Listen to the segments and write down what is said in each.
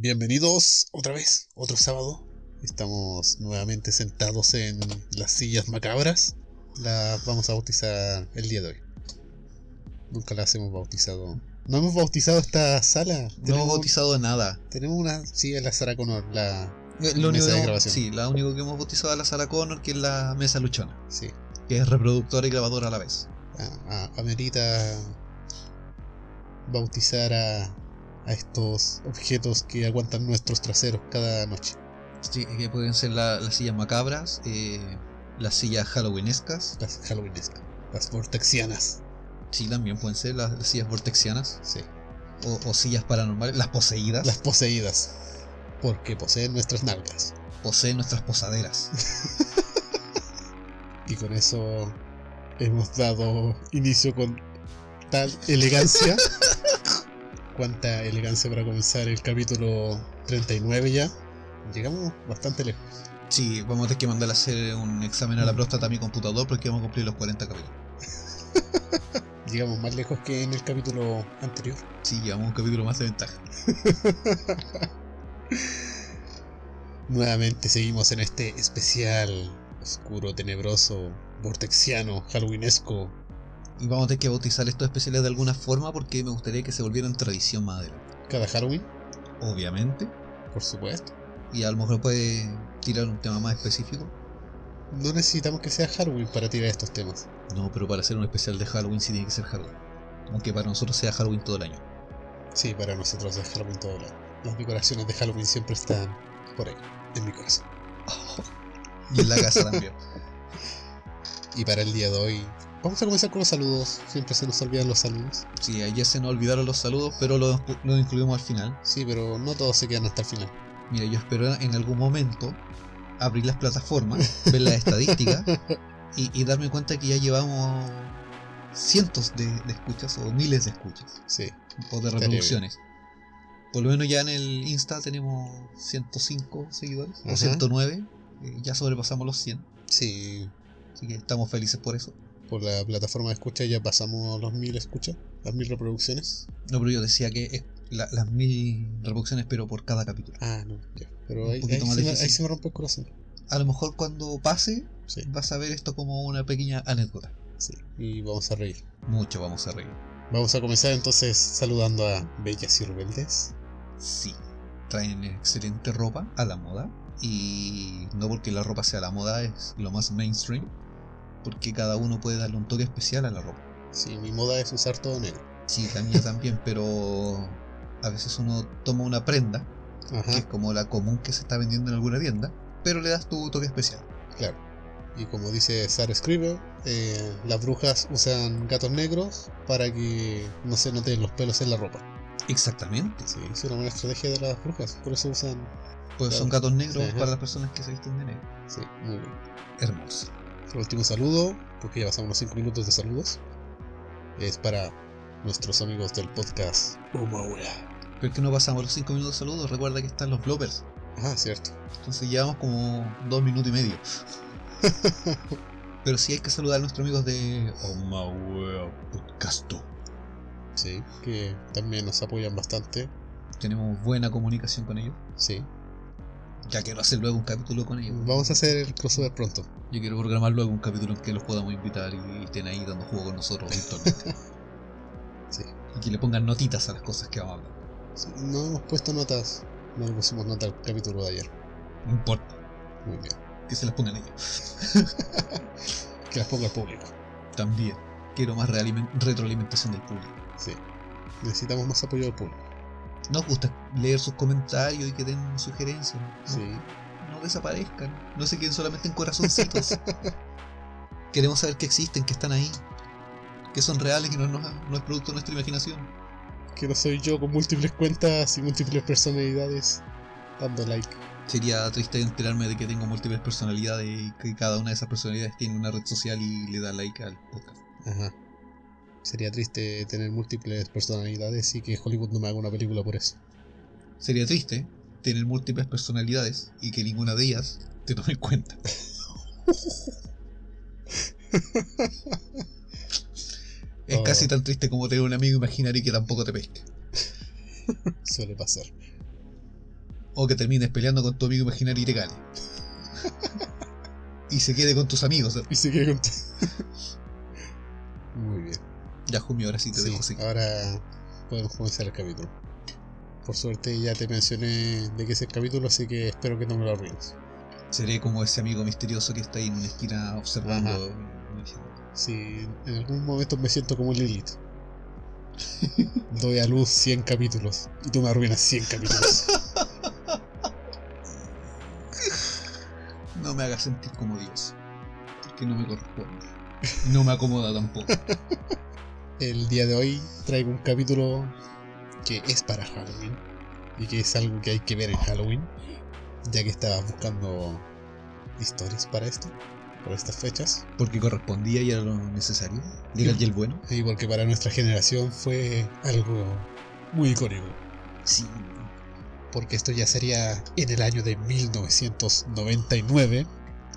Bienvenidos otra vez, otro sábado. Estamos nuevamente sentados en las sillas macabras. Las vamos a bautizar el día de hoy. Nunca las hemos bautizado. No hemos bautizado esta sala. No hemos bautizado nada. Tenemos una silla en la Sarah Connor, la Eh, Lo mesa de grabación. sí, la único que hemos bautizado es la sala Connor, que es la mesa luchona, Sí. que es reproductora y grabadora a la vez. a- a- amerita bautizar a, a estos objetos que aguantan nuestros traseros cada noche. Sí, que pueden ser la- las sillas macabras, eh, las sillas halloweenescas, Las Halloween, las vortexianas. sí, también pueden ser las, las sillas vortexianas, Sí. o, o sillas paranormales, las poseídas, Las poseídas. Porque poseen nuestras nalgas. poseen nuestras posaderas. Y con eso hemos dado inicio con tal elegancia. Cuánta elegancia para comenzar el capítulo 39 ya. Llegamos bastante lejos. Sí, vamos a tener que mandar a hacer un examen a la próstata a mi computador porque vamos a cumplir los 40 capítulos. Llegamos más lejos que en el capítulo anterior. Sí, llevamos un capítulo más de ventaja. Nuevamente seguimos en este especial oscuro, tenebroso, vortexiano, halloweenesco. Y vamos a tener que bautizar estos especiales de alguna forma porque me gustaría que se volvieran tradición más adelante. Cada Halloween, Obviamente. por supuesto. Y a lo mejor puede tirar un tema más específico. No necesitamos que sea Halloween para tirar estos temas. No, pero para hacer un especial de Halloween sí tiene que ser Halloween. Aunque para nosotros sea Halloween todo el año. Sí, para nosotros es Halloween todo el año. Las decoraciones de Halloween siempre están por ahí, en mi corazón. Y en la casa también. Y para el día de hoy, vamos a comenzar con los saludos. Siempre se nos olvidan los saludos. Sí, ayer se nos olvidaron los saludos, pero los los incluimos al final. Sí, pero no todos se quedan hasta el final. Mira, yo espero en algún momento abrir las plataformas, ver las estadísticas y, y darme cuenta que ya llevamos cientos de, de escuchas o miles de escuchas Sí, o de reproducciones. Por lo menos ya en el Insta tenemos 105 seguidores o Ajá. 109. eh, ya sobrepasamos los 100. sí. Así que estamos felices por eso. Por la plataforma de escucha ya pasamos los mil escuchas, las mil reproducciones. No, pero yo decía que la- las mil reproducciones, pero por cada capítulo. Ah, no, ya. Pero ahí, se me, difícil. ahí se me rompe el corazón. A lo mejor cuando pase, Sí, vas a ver esto como una pequeña anécdota. sí. Y vamos a reír. Mucho vamos a reír. Vamos a comenzar entonces saludando a Bellas y Rebeldes. Sí, traen excelente ropa a la moda. Y no porque la ropa sea la moda, es lo más mainstream. Porque cada uno puede darle un toque especial a la ropa. Sí, mi moda es usar todo negro. Sí, la mía también, pero a veces uno toma una prenda, que es como la común que se está vendiendo en alguna tienda, pero le das tu toque especial. claro. Y como dice Sarah Scriber, eh, las brujas usan gatos negros para que no se noten los pelos en la ropa. Exactamente. Sí, es una buena estrategia de las brujas. Por eso usan. Pues son gatos negros Ajá. para las personas que se visten de negro. Sí, muy bien. Hermoso. El último saludo, porque ya pasamos los 5 minutos de saludos, es para nuestros amigos del podcast Umawea. Pero es que no pasamos los 5 minutos de saludos, recuerda que están los bloopers. Ah, cierto. Entonces llevamos como 2 minutos y medio. Pero sí hay que saludar a nuestros amigos de Omawea Podcasto. Sí, que también nos apoyan bastante. Tenemos buena comunicación con ellos. Sí. Ya quiero hacer luego un capítulo con ellos. Vamos a hacer el crossover pronto. Yo quiero programar luego un capítulo en que los podamos invitar y estén ahí dando juego con nosotros virtualmente. Sí. y que le pongan notitas a las cosas que vamos a hablar. No hemos puesto notas. No le pusimos nota al capítulo de ayer. No importa, Muy bien. que se las pongan ellos. Que las ponga el público. También quiero más retroalimentación del público. Sí. Necesitamos más apoyo del público. Nos gusta leer sus comentarios y que den sugerencias. ¿no? Sí. no desaparezcan, no se queden solamente en corazoncitos. Queremos saber que existen, que están ahí, que son reales y no, no- no es producto de nuestra imaginación. que no soy yo con múltiples cuentas y múltiples personalidades dando like. Sería triste enterarme de que tengo múltiples personalidades y que cada una de esas personalidades tiene una red social y le da like al podcast. Ajá. Sería triste tener múltiples personalidades y que Hollywood no me haga una película por eso. Sería triste tener múltiples personalidades y que ninguna de ellas te tome en cuenta. Es Oh. casi tan triste como tener un amigo imaginario que tampoco te pesque. Suele pasar. O que termines peleando con tu amigo imaginario y te gane. y se quede con tus amigos. Y se queda contigo. Muy bien. Ya, Jumi, ahora sí te Sí, dejo seguir. ahora podemos comenzar el capítulo. Por suerte ya te mencioné de qué es el capítulo, así que espero que no me lo arruines. Seré como ese amigo misterioso que está ahí en una esquina observando. Ajá. Si en algún momento me siento como Lilith. Doy a luz 100 capítulos y tú me arruinas 100 capítulos. No me hagas sentir como Dios. Que no me corresponde. No me acomoda tampoco. El día de hoy traigo un capítulo que es para Halloween y que es algo que hay que ver en Halloween, ya que estaba buscando historias para esto, para estas fechas, Porque correspondía y era lo necesario. Y el bueno. y porque para nuestra generación fue algo muy icónico. Sí. porque esto ya sería en el año de 1999,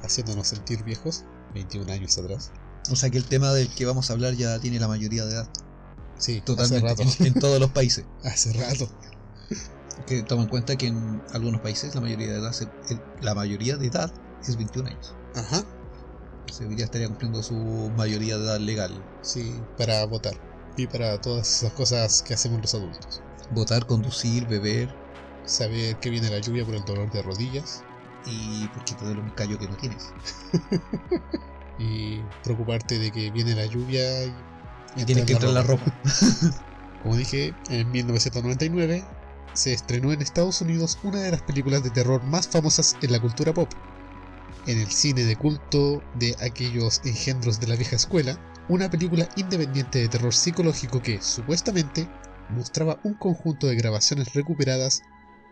haciéndonos sentir viejos, 21 años atrás. O sea que el tema del que vamos a hablar ya tiene la mayoría de edad. Sí, Totalmente. hace rato. En, en todos los países. Hace rato. Que toma en cuenta que en algunos países la mayoría de edad, se- el- la mayoría de edad es 21 años. Ajá. Ya estaría cumpliendo su mayoría de edad legal. Sí, para votar. Y para todas esas cosas que hacemos los adultos. Votar, conducir, beber Saber que viene la lluvia por el dolor de rodillas. y porque te duele un callo que no tienes. Y preocuparte de que viene la lluvia y, Y tienes que entrar en la ropa. Como dije, en 1999 se estrenó en Estados Unidos una de las películas de terror más famosas en la cultura pop. En el cine de culto de aquellos engendros de la vieja escuela, una película independiente de terror psicológico que, supuestamente, mostraba un conjunto de grabaciones recuperadas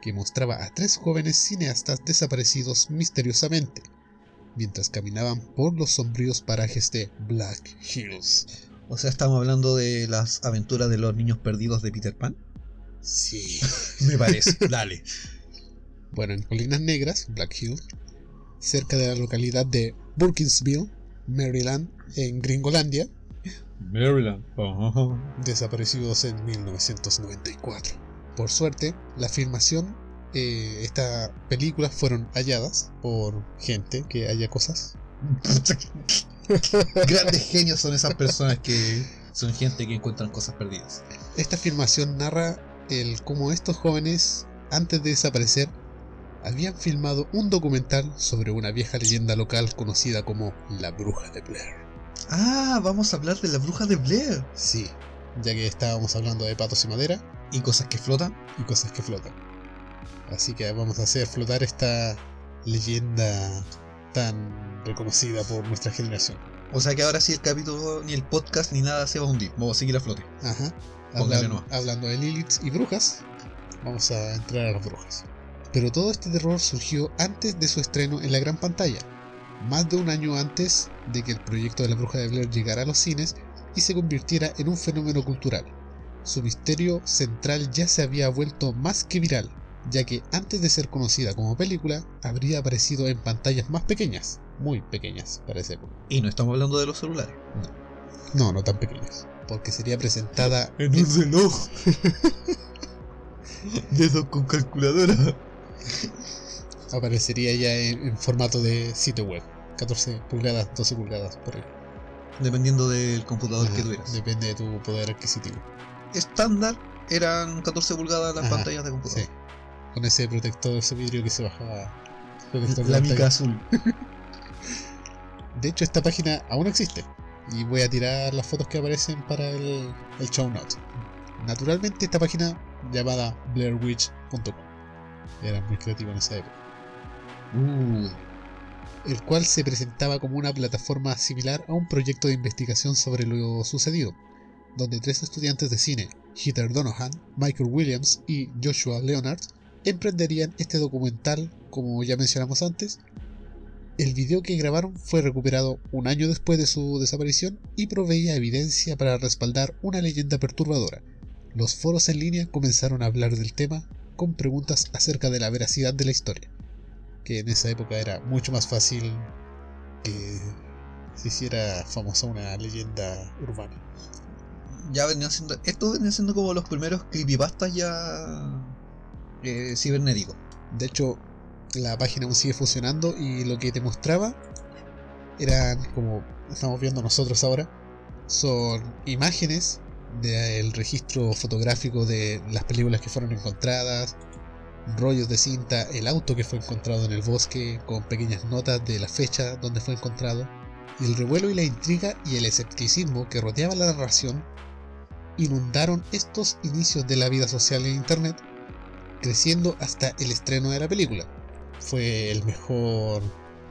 que mostraba a tres jóvenes cineastas desaparecidos misteriosamente, mientras caminaban por los sombríos parajes de Black Hills. O sea, estamos hablando de las aventuras de los niños perdidos de Peter Pan. Sí. Me parece. Dale. Bueno, en Colinas Negras, Black Hill, cerca de la localidad de Burkinsville, Maryland, en Gringolandia, Maryland. desaparecidos en 1994. Por suerte, la filmación, eh, estas películas fueron halladas por gente que haya cosas. Grandes genios son esas personas que son gente que encuentran cosas perdidas. Esta filmación narra el cómo estos jóvenes, antes de desaparecer, habían filmado un documental sobre una vieja leyenda local conocida como la Bruja de Blair. Ah, vamos a hablar de la bruja de Blair. Sí, ya que estábamos hablando de patos y madera Y cosas que flotan. y cosas que flotan. Así que vamos a hacer flotar esta leyenda tan reconocida por nuestra generación. O sea que ahora sí el capítulo, ni el podcast, ni nada se va a hundir. Vamos a seguir a flote. Ajá. Hablando de Liliths y brujas, vamos a entrar a las brujas. Pero todo este terror surgió antes de su estreno en la gran pantalla, más de un año antes de que el proyecto de la bruja de Blair llegara a los cines y se convirtiera en un fenómeno cultural. Su misterio central ya se había vuelto más que viral, ya que antes de ser conocida como película, habría aparecido en pantallas más pequeñas, muy pequeñas para esa época. Y no estamos hablando de los celulares. No, no tan pequeñas, porque sería presentada En un reloj. De esos con calculadora. aparecería ya en, en formato de sitio web. 14 pulgadas, 12 pulgadas por ahí. Dependiendo del computador que Ajá, tuvieras. Depende de tu poder adquisitivo. Estándar eran 14 pulgadas las Ajá, pantallas de Sí. Con ese protector, ese vidrio que se bajaba. La mica azul. De hecho, esta página aún existe. Y voy a tirar las fotos que aparecen para el, el show notes. Naturalmente, esta página llamada blairwitch.com era muy creativo en esa época. Uh, el cual se presentaba como una plataforma similar a un proyecto de investigación sobre lo sucedido, donde tres estudiantes de cine, Heather Donohan, Michael Williams y Joshua Leonard emprenderían este documental, como ya mencionamos antes. El video que grabaron fue recuperado un año después de su desaparición y proveía evidencia para respaldar una leyenda perturbadora. Los foros en línea comenzaron a hablar del tema con preguntas acerca de la veracidad de la historia, que en esa época era mucho más fácil que se hiciera famosa una leyenda urbana. Ya venían siendo. Estos venían siendo como los primeros creepypastas ya. Eh, cibernéticos. De hecho, la página aún sigue funcionando y lo que te mostraba eran como estamos viendo nosotros ahora. Son imágenes del registro fotográfico de las películas que fueron encontradas, rollos de cinta, el auto que fue encontrado en el bosque, con pequeñas notas de la fecha donde fue encontrado, y el revuelo y la intriga y el escepticismo que rodeaba la narración inundaron estos inicios de la vida social en Internet, creciendo hasta el estreno de la película. Fue el mejor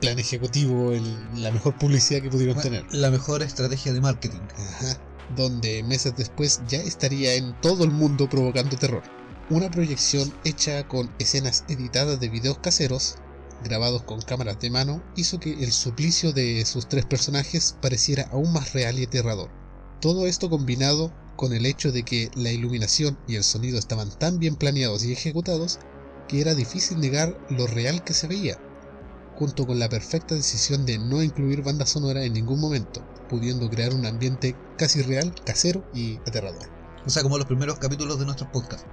plan ejecutivo, el- la mejor publicidad que pudieron tener. La mejor estrategia de marketing. Ajá, donde meses después ya estaría en todo el mundo provocando terror. Una proyección hecha con escenas editadas de videos caseros, grabados con cámaras de mano, hizo que el suplicio de sus tres personajes pareciera aún más real y aterrador. Todo esto combinado con el hecho de que la iluminación y el sonido estaban tan bien planeados y ejecutados que era difícil negar lo real que se veía, junto con la perfecta decisión de no incluir banda sonora en ningún momento, pudiendo crear un ambiente casi real, casero y aterrador. O sea, como los primeros capítulos de nuestros podcasts.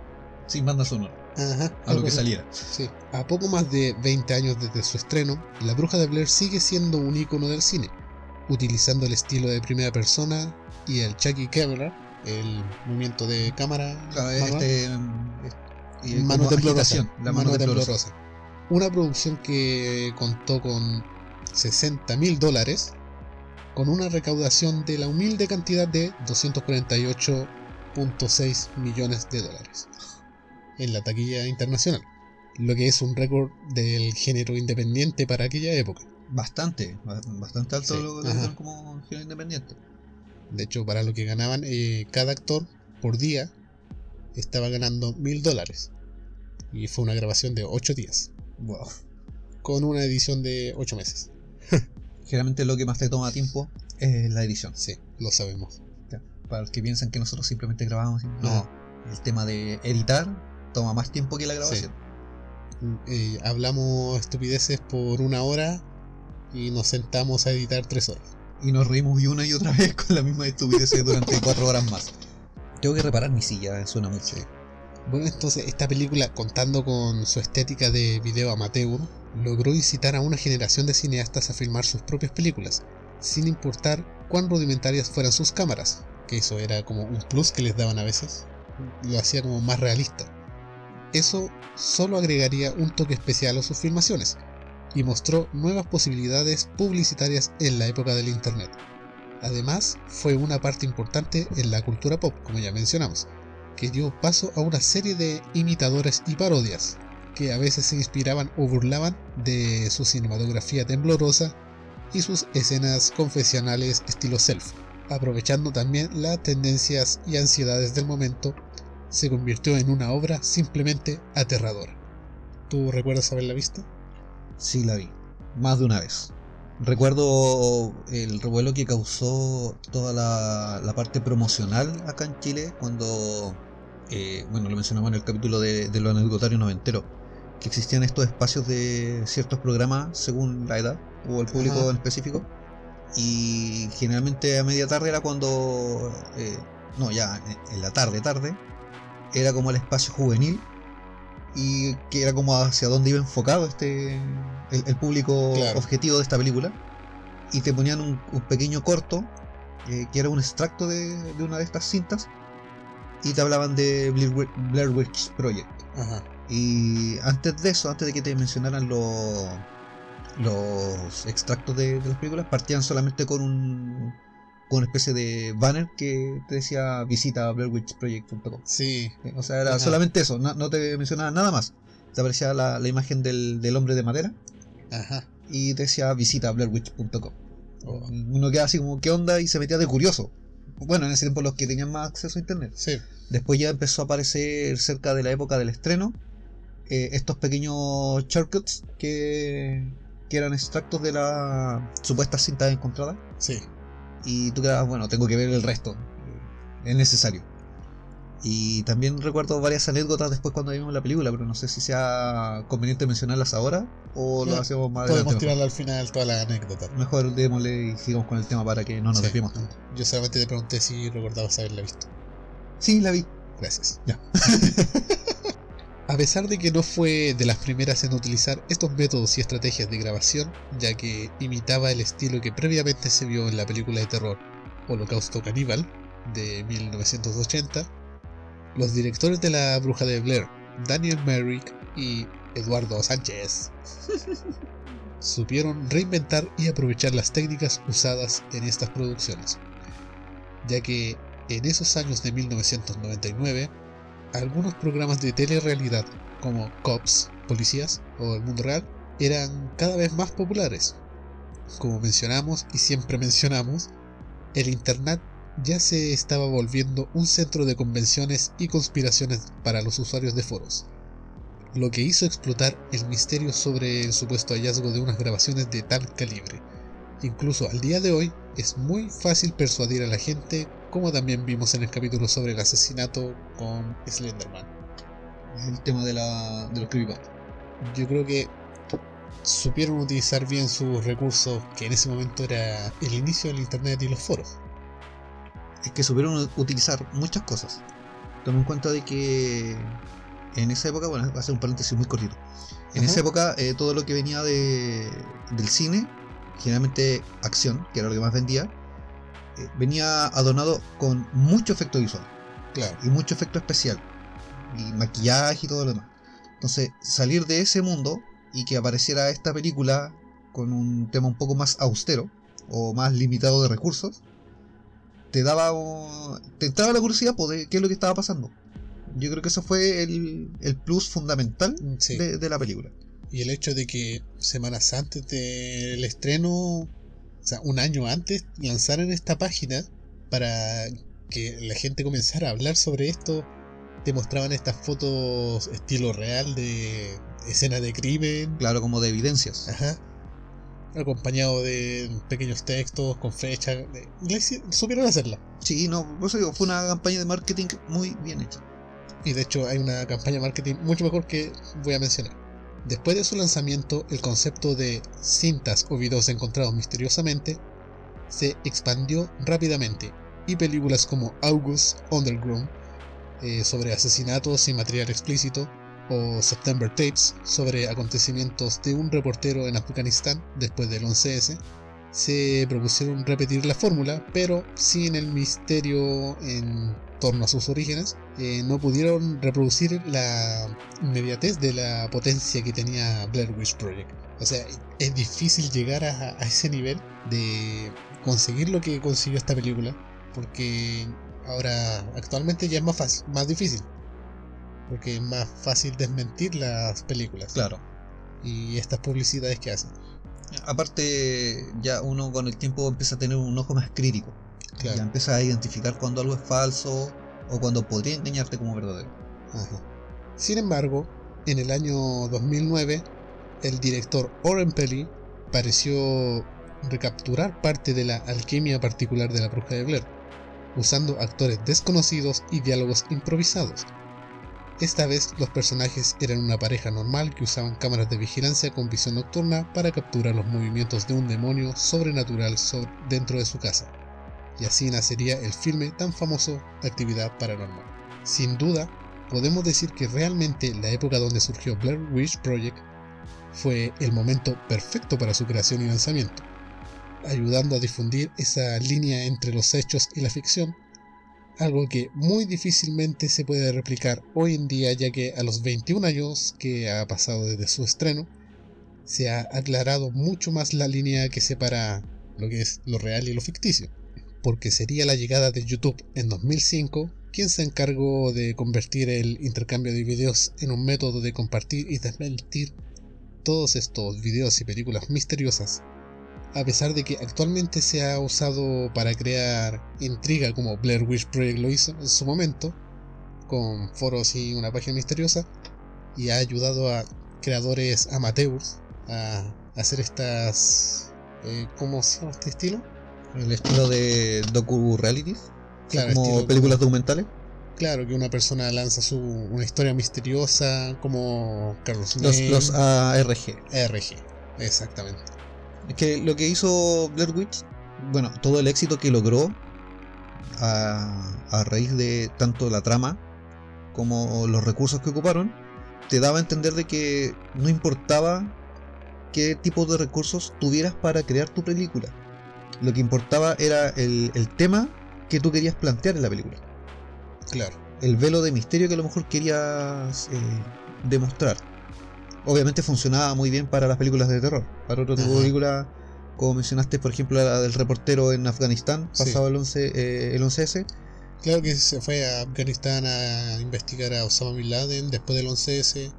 Sin banda sonora. Ajá, A lo que saliera. Sí. A poco más de 20 años desde su estreno, La Bruja de Blair sigue siendo un icono del cine, utilizando el estilo de primera persona y el Chucky Camera, el movimiento de cámara, Claro, manual, este. es- y mano como temblorosa, agitación, La mano, temblorosa. Una producción que contó con 60 mil dólares, con una recaudación de la humilde cantidad de 248.6 millones de dólares en la taquilla internacional, lo que es un récord del género independiente para aquella época. Bastante, ba- bastante alto Sí, lo dieron como género independiente. De hecho, para lo que ganaban, eh, cada actor por día estaba ganando mil dólares. Y fue una grabación de 8 días, Wow. con una edición de 8 meses. Generalmente lo que más te toma tiempo es la edición. Sí, lo sabemos. Para los que piensan que nosotros simplemente grabamos. No, Ajá. el tema de editar toma más tiempo que la grabación. Eh, hablamos estupideces por una hora y nos sentamos a editar 3 horas. Y nos reímos una y otra vez con la misma estupidez durante cuatro horas más. Tengo que reparar mi silla, suena mucho. Bueno, entonces esta película, contando con su estética de video amateur, logró incitar a una generación de cineastas a filmar sus propias películas, sin importar cuán rudimentarias fueran sus cámaras, que eso era como un plus que les daban a veces, lo hacía como más realista. Eso solo agregaría un toque especial a sus filmaciones, y mostró nuevas posibilidades publicitarias en la época del Internet. Además, fue una parte importante en la cultura pop, como ya mencionamos, que dio paso a una serie de imitadores y parodias, que a veces se inspiraban o burlaban de su cinematografía temblorosa y sus escenas confesionales estilo self. Aprovechando también las tendencias y ansiedades del momento, se convirtió en una obra simplemente aterradora. ¿Tú recuerdas haberla visto? Sí, la vi. Más de una vez. Recuerdo el revuelo que causó toda la, la parte promocional acá en Chile cuando, eh, bueno, lo mencionamos en el capítulo de, de los anecdotarios noventeros, que existían estos espacios de ciertos programas según la edad o el público Ajá. en específico. Y generalmente a media tarde era cuando, eh, no, ya en la tarde, tarde, era como el espacio juvenil y que era como hacia dónde iba enfocado este el, el público Claro. objetivo de esta película y te ponían un, un pequeño corto eh, que era un extracto de, de una de estas cintas y te hablaban de Blair, Wi- Blair Witch Project Ajá. y antes de eso antes de que te mencionaran los los extractos de, de las películas partían solamente con un con una especie de banner que te decía visita blairwitchproject.com Sí, o sea, era Ajá. solamente eso, no, no te mencionaba nada más. Te aparecía la, la imagen del, del hombre de madera ajá. y te decía visita blairwitch.com. Oh. Uno queda así como, ¿qué onda? Y se metía de curioso. Bueno, en ese tiempo los que tenían más acceso a internet. Sí, Después ya empezó a aparecer cerca de la época del estreno eh, estos pequeños shortcuts que, que eran extractos de la supuesta cinta encontrada. Sí. Y tú quedabas, bueno, tengo que ver el resto. Es necesario. Y también recuerdo varias anécdotas después cuando vimos la película, pero no sé si sea conveniente mencionarlas ahora o lo hacemos más Podemos adelante. tirarle al final toda la anécdota. Mejor, mejor démosle y sigamos con el tema para que no nos Sí. desviemos tanto. Yo solamente te pregunté si recordabas haberla visto. Sí, la vi. Gracias. Ya. A pesar de que no fue de las primeras en utilizar estos métodos y estrategias de grabación, ya que imitaba el estilo que previamente se vio en la película de terror Holocausto Caníbal de 1980, los directores de La Bruja de Blair, Daniel Merrick y Eduardo Sánchez, supieron reinventar y aprovechar las técnicas usadas en estas producciones, ya que en esos años de 1999, algunos programas de telerrealidad como Cops, Policías o El Mundo Real eran cada vez más populares. Como mencionamos y siempre mencionamos, el Internet ya se estaba volviendo un centro de convenciones y conspiraciones para los usuarios de foros, lo que hizo explotar el misterio sobre el supuesto hallazgo de unas grabaciones de tal calibre. Incluso al día de hoy es muy fácil persuadir a la gente, como también vimos en el capítulo sobre el asesinato con Slenderman. El tema de, la, de los creepypastas. Yo creo que supieron utilizar bien sus recursos, que en ese momento era el inicio del internet y los foros. Es que supieron utilizar muchas cosas. Toma en cuenta de que en esa época, bueno, va a ser un paréntesis muy cortito. En Ajá. esa época, eh, todo lo que venía de, del cine, generalmente acción, que era lo que más vendía, venía adornado con mucho efecto visual Claro, y mucho efecto especial, y maquillaje y todo lo demás. Entonces, salir de ese mundo y que apareciera esta película con un tema un poco más austero o más limitado de recursos, te daba te entraba la curiosidad por de qué es lo que estaba pasando. Yo creo que eso fue el, el plus fundamental Mm, sí. de, de la película. Y el hecho de que semanas antes del estreno, o sea, un año antes, lanzaran esta página para que la gente comenzara a hablar sobre esto, te mostraban estas fotos estilo real de escenas de crimen, Claro, como de evidencias. ajá, acompañado de pequeños textos con fechas, supieron hacerla. Sí, no, por eso digo, fue una campaña de marketing muy bien hecha. Y de hecho hay una campaña de marketing mucho mejor que voy a mencionar. Después de su lanzamiento, el concepto de cintas o videos encontrados misteriosamente se expandió rápidamente y películas como August Underground eh, sobre asesinatos y material explícito o September Tapes sobre acontecimientos de un reportero en Afganistán después del 11S se propusieron repetir la fórmula, pero sin el misterio en torno a sus orígenes, eh, no pudieron reproducir la inmediatez de la potencia que tenía Blair Witch Project. O sea, es difícil llegar a, a ese nivel de conseguir lo que consiguió esta película, porque ahora actualmente ya es más fácil, más difícil, porque es más fácil desmentir las películas Claro. y estas publicidades que hacen. Aparte, ya uno con el tiempo empieza a tener un ojo más crítico. Claro. Ya empieza a identificar cuando algo es falso o cuando podría engañarte como verdadero. Sin embargo, en el año 2009, el director Oren Peli pareció recapturar parte de la alquimia particular de la bruja de Blair, usando actores desconocidos y diálogos improvisados. Esta vez los personajes eran una pareja normal que usaban cámaras de vigilancia con visión nocturna para capturar los movimientos de un demonio sobrenatural so- dentro de su casa. Y así nacería el filme tan famoso Actividad Paranormal. Sin duda, podemos decir que realmente la época donde surgió Blair Witch Project fue el momento perfecto para su creación y lanzamiento, ayudando a difundir esa línea entre los hechos y la ficción, algo que muy difícilmente se puede replicar hoy en día ya que a los 21 años que ha pasado desde su estreno, se ha aclarado mucho más la línea que separa lo que es lo real y lo ficticio, porque sería la llegada de YouTube en 2005 quien se encargó de convertir el intercambio de videos en un método de compartir y desmentir todos estos videos y películas misteriosas. A pesar de que actualmente se ha usado para crear intriga como Blair Witch Project lo hizo en su momento, con foros y una página misteriosa y ha ayudado a creadores amateurs a hacer estas... eh, ¿Cómo se llama este estilo? El estilo de docu-realities, Claro, como estilo- películas documentales. Claro, que una persona lanza su, una historia misteriosa como Carlos Los, ARG. RG. Exactamente. Es que lo que hizo Blair Witch, bueno, todo el éxito que logró a, a raíz de tanto la trama como los recursos que ocuparon, te daba a entender de que no importaba qué tipo de recursos tuvieras para crear tu película. Lo que importaba era el, el tema que tú querías plantear en la película. Claro. El velo de misterio que a lo mejor querías eh, demostrar. Obviamente funcionaba muy bien para las películas de terror. Para otro tipo de Ajá. película, como mencionaste, por ejemplo, la del reportero en Afganistán, Sí. pasado el, 11, eh, el 11S. Claro que se fue a Afganistán a investigar a Osama Bin Laden después del 11S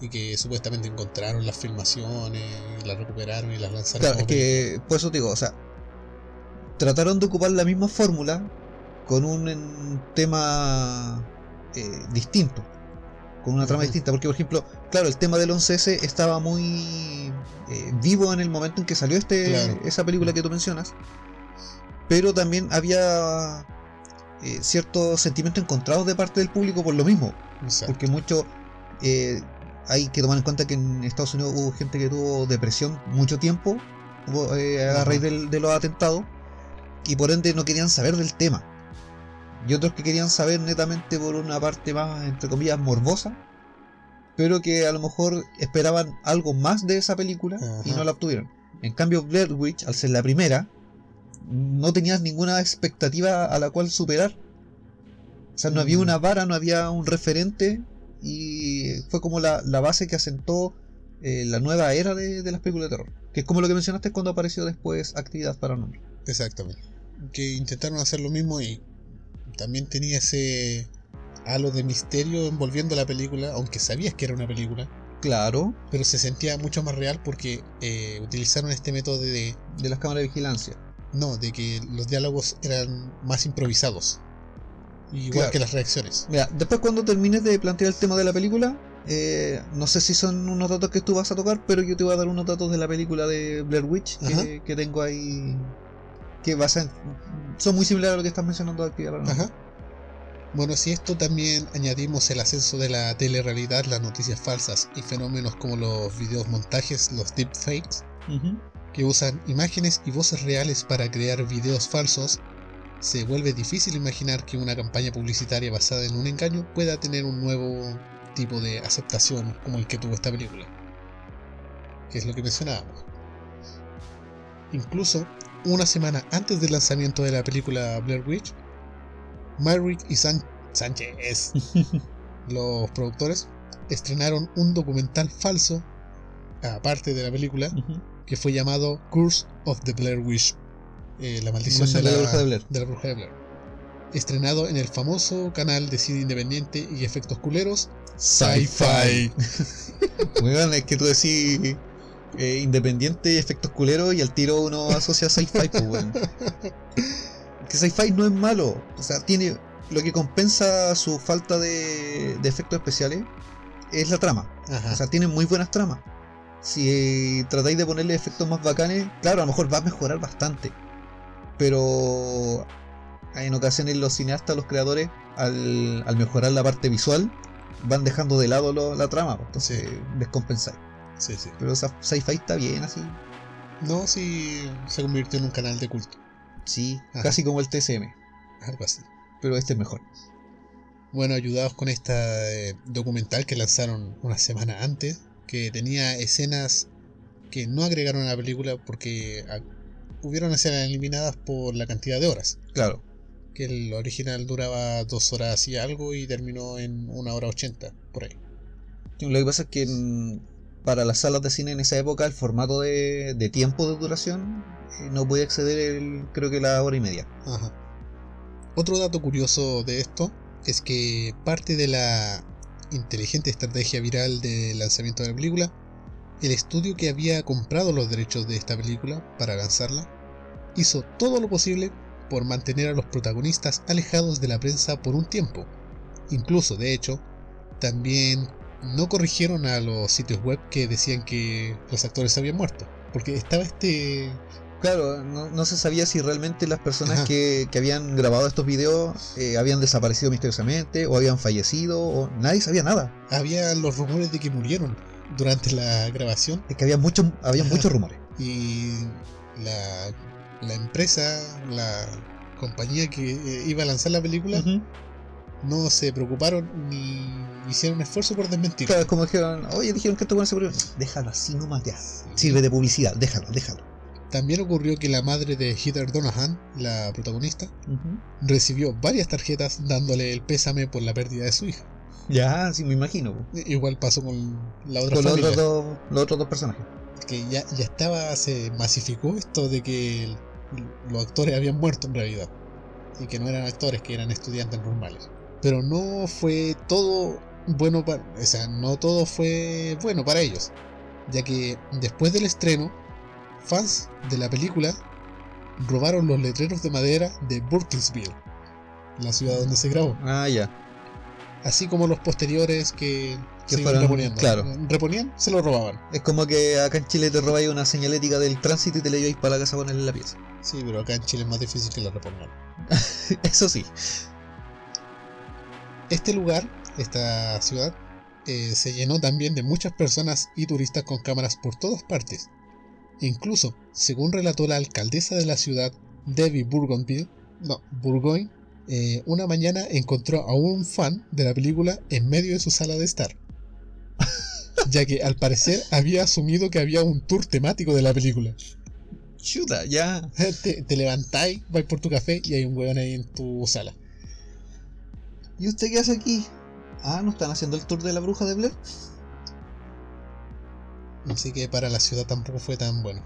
y que supuestamente encontraron las filmaciones las recuperaron y las lanzaron. Claro, es que por eso te digo, o sea, trataron de ocupar la misma fórmula con un tema eh, distinto, con una trama distinta, porque por ejemplo, claro, el tema del 11S estaba muy eh, vivo en el momento en que salió este Claro. esa película que tú mencionas, pero también había eh, ciertos sentimientos encontrados de parte del público por lo mismo. Exacto. porque mucho eh, hay que tomar en cuenta que en Estados Unidos hubo gente que tuvo depresión mucho tiempo hubo, eh, a raíz del- de los atentados y por ende no querían saber del tema. Y otros que querían saber netamente por una parte más, entre comillas, morbosa, pero que a lo mejor esperaban algo más de esa película y no la obtuvieron. En cambio, Blair Witch, al ser la primera, no tenías ninguna expectativa a la cual superar. O sea, no había Mm. una vara, no había un referente y fue como la, la base que asentó eh, la nueva era de, de las películas de terror. Que es como lo que mencionaste cuando apareció después Actividad Paranormal. Exactamente. Que intentaron hacer lo mismo y también tenía ese halo de misterio envolviendo la película, aunque sabías que era una película, Claro, pero se sentía mucho más real porque eh, utilizaron este método de de las cámaras de vigilancia. no, de que los diálogos eran más improvisados. Igual Claro. que las reacciones. Mira, después cuando termines de plantear el tema de la película, eh, no sé si son unos datos que tú vas a tocar, pero yo te voy a dar unos datos de la película de Blair Witch que, que tengo ahí. Que basan, son muy similares a lo que estás mencionando de Actividad. Ajá. Bueno, si esto también añadimos el ascenso de la telerrealidad, las noticias falsas y fenómenos como los videos montajes, los deepfakes, Ujú. que usan imágenes y voces reales para crear videos falsos, se vuelve difícil imaginar que una campaña publicitaria basada en un engaño pueda tener un nuevo tipo de aceptación como el que tuvo esta película. Que es lo que mencionábamos. Incluso, una semana antes del lanzamiento de la película Blair Witch, Myrick y San- Sánchez, los productores, estrenaron un documental falso, aparte de la película, que fue llamado Curse of the Blair Witch, eh, la maldición de la, de la bruja de Blair. de la bruja de Blair. Estrenado en el famoso canal de cine independiente y efectos culeros, Sci-Fi. Weón, es que tú decís eh, independiente efectos culeros y al tiro uno asocia a sci-fi, pues, weón. Que sci-fi no es malo. O sea, tiene. Lo que compensa su falta de, de efectos especiales es la trama. Ajá. O sea, tiene muy buenas tramas. Si eh, tratáis de ponerle efectos más bacanes, claro, a lo mejor va a mejorar bastante. Pero en ocasiones los cineastas, los creadores, al, al mejorar la parte visual, van dejando de lado lo- la trama. pues, Entonces Sí. descompensáis. Sí, sí. Pero sci-fi está bien así. No, sí se convirtió en un canal de culto, Sí, Ajá. casi como el TSM. algo así. Pero este es mejor. Bueno, ayudados con esta eh, documental que lanzaron una semana antes, que tenía escenas que no agregaron a la película porque ah, hubieron escenas eliminadas por la cantidad de horas. Claro. Que el original duraba dos horas y algo y terminó en una hora ochenta, por ahí. Lo que pasa es que mm, para las salas de cine en esa época el formato de, tiempo de duración eh, no podía exceder el, creo que la hora y media. Otro dato curioso de esto es que parte de la inteligente estrategia viral de lanzamiento de la película, el estudio que había comprado los derechos de esta película para lanzarla, hizo todo lo posible por mantener a los protagonistas alejados de la prensa por un tiempo, Incluso, de hecho, también no corrigieron a los sitios web que decían que los actores habían muerto. Porque estaba este... Claro, no, no se sabía si realmente las personas que, que habían grabado estos videos eh, habían desaparecido misteriosamente o habían fallecido o nadie sabía nada. Había los rumores de que murieron durante la grabación Es que había muchos había muchos rumores. y la, la empresa, la compañía que eh, iba a lanzar la película, no se preocuparon ni hicieron un esfuerzo por desmentir. Claro, como dijeron, oye, dijeron que esto bueno se murió. Déjalo así nomás ya. Sirve de publicidad, déjalo, déjalo. También ocurrió que la madre de Heather Donahan, la protagonista, recibió varias tarjetas dándole el pésame por la pérdida de su hija. Ya, sí, me imagino. Igual pasó con la otra Con los otros, dos, los otros dos personajes. que ya, ya estaba, se masificó esto de que el- los actores habían muerto en realidad. Y que no eran actores, que eran estudiantes normales. Pero no fue todo bueno para... O sea, no todo fue bueno para ellos. Ya que después del estreno, fans de la película robaron los letreros de madera de Burkittsville, la ciudad donde se grabó. Ah, ya. Así como los posteriores que, Que se iban fueron- reponiendo. claro. Reponían, se lo robaban. Es como que acá en Chile te robáis una señalética del tránsito y te la lleváis para la casa a ponerle la pieza. Sí, pero acá en Chile es más difícil que la repongan. Eso sí. Este lugar, esta ciudad, eh, se llenó también de muchas personas y turistas con cámaras por todas partes. Incluso, según relató la alcaldesa de la ciudad, Debbie Bourgonville, no, Burgoyne, eh, una mañana encontró a un fan de la película en medio de su sala de estar. ya que al parecer había asumido que había un tour temático de la película. Chuta, ya. Te, te levantáis, vais por tu café y hay un weón ahí en tu sala. ¿Y usted qué hace aquí? Ah, ¿no están haciendo el tour de la bruja de Blair? Así que para la ciudad tampoco fue tan bueno.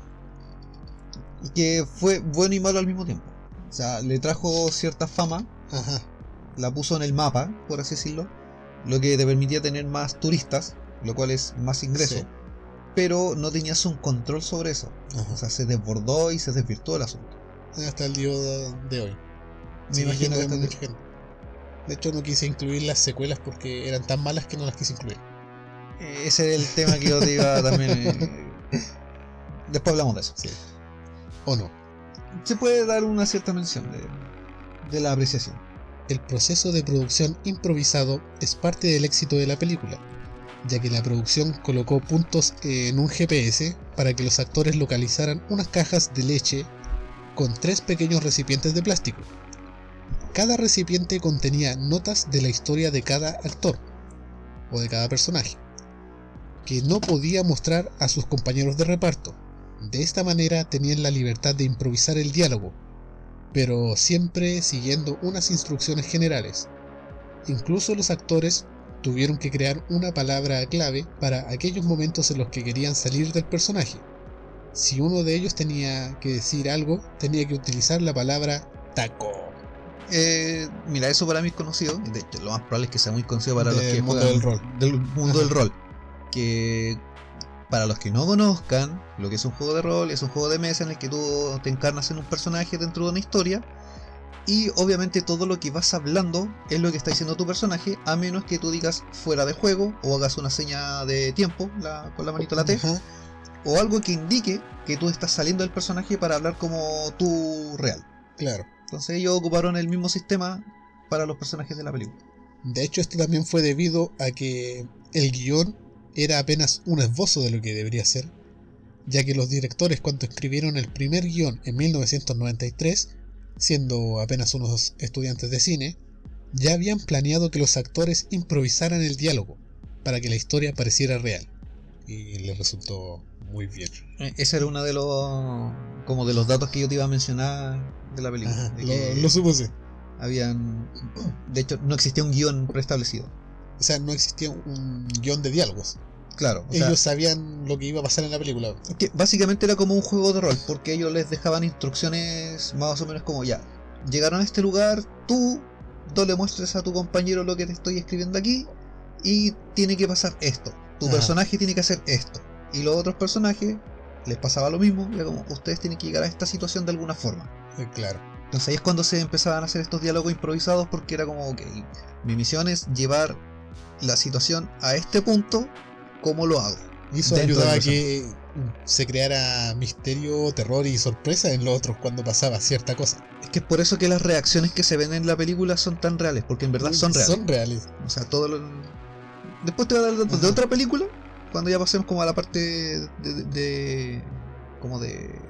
Y que fue bueno y malo al mismo tiempo. O sea, le trajo cierta fama, Ajá. la puso en el mapa, por así decirlo, lo que te permitía tener más turistas, lo cual es más ingreso. Sí. Pero no tenías un control sobre eso. Ajá. O sea, se desbordó y se desvirtuó el asunto. hasta el día de hoy. Me imagino que el- mucha gente. De hecho, no quise incluir las secuelas porque eran tan malas que no las quise incluir. Eh, Ese es el tema que yo te iba también. eh, Después hablamos de eso. Sí. ¿O no? Se puede dar una cierta mención de, de la apreciación. El proceso de producción improvisado es parte del éxito de la película, ya que la producción colocó puntos en un GPS para que los actores localizaran unas cajas de leche con tres pequeños recipientes de plástico. Cada recipiente contenía notas de la historia de cada actor o de cada personaje, que no podía mostrar a sus compañeros de reparto. De esta manera tenían la libertad de improvisar el diálogo, pero siempre siguiendo unas instrucciones generales. Incluso los actores tuvieron que crear una palabra clave para aquellos momentos en los que querían salir del personaje. Si uno de ellos tenía que decir algo, tenía que utilizar la palabra taco. Eh, mira, eso para mí es conocido. De hecho, lo más probable es que sea muy conocido para los que mundo juegan del rol. del mundo del rol. Que para los que no conozcan lo que es un juego de rol, es un juego de mesa en el que tú te encarnas en un personaje dentro de una historia. Y obviamente todo lo que vas hablando es lo que está diciendo tu personaje, a menos que tú digas fuera de juego o hagas una seña de tiempo la- con la manito la T, o algo que indique que tú estás saliendo del personaje para hablar como tú real. Claro. Entonces ellos ocuparon el mismo sistema para los personajes de la película. De hecho, esto también fue debido a que el guion era apenas un esbozo de lo que debería ser, ya que los directores cuando escribieron el primer guion en 1993, siendo apenas unos estudiantes de cine, ya habían planeado que los actores improvisaran el diálogo para que la historia pareciera real. Y les resultó muy bien. Eh, Ese era uno de los como de los datos que yo te iba a mencionar de la película. Ajá, de lo, que lo supuse. habían de hecho no existía un guion preestablecido. O sea, no existía un guion de diálogos. Claro, o sea, Ellos sabían lo que iba a pasar en la película. que básicamente era como un juego de rol, porque ellos les dejaban instrucciones más o menos como ya, llegaron a este lugar, tú no le muestres a tu compañero lo que te estoy escribiendo aquí y tiene que pasar esto. Tu Ajá. personaje tiene que hacer esto. Y los otros personajes les pasaba lo mismo, era como ustedes tienen que llegar a esta situación de alguna forma. Eh, Claro. Entonces ahí es cuando se empezaban a hacer estos diálogos improvisados porque era como, ok, mi misión es llevar la situación a este punto, ¿cómo lo hago? Y eso ayudaba a que se creara misterio, terror y sorpresa en los otros cuando pasaba cierta cosa. Es que es por eso que las reacciones que se ven en la película son tan reales, porque en verdad son reales. Son reales. O sea, todo lo... Después te voy a dar datos de Ajá. otra película, cuando ya pasemos como a la parte de... de- de- como de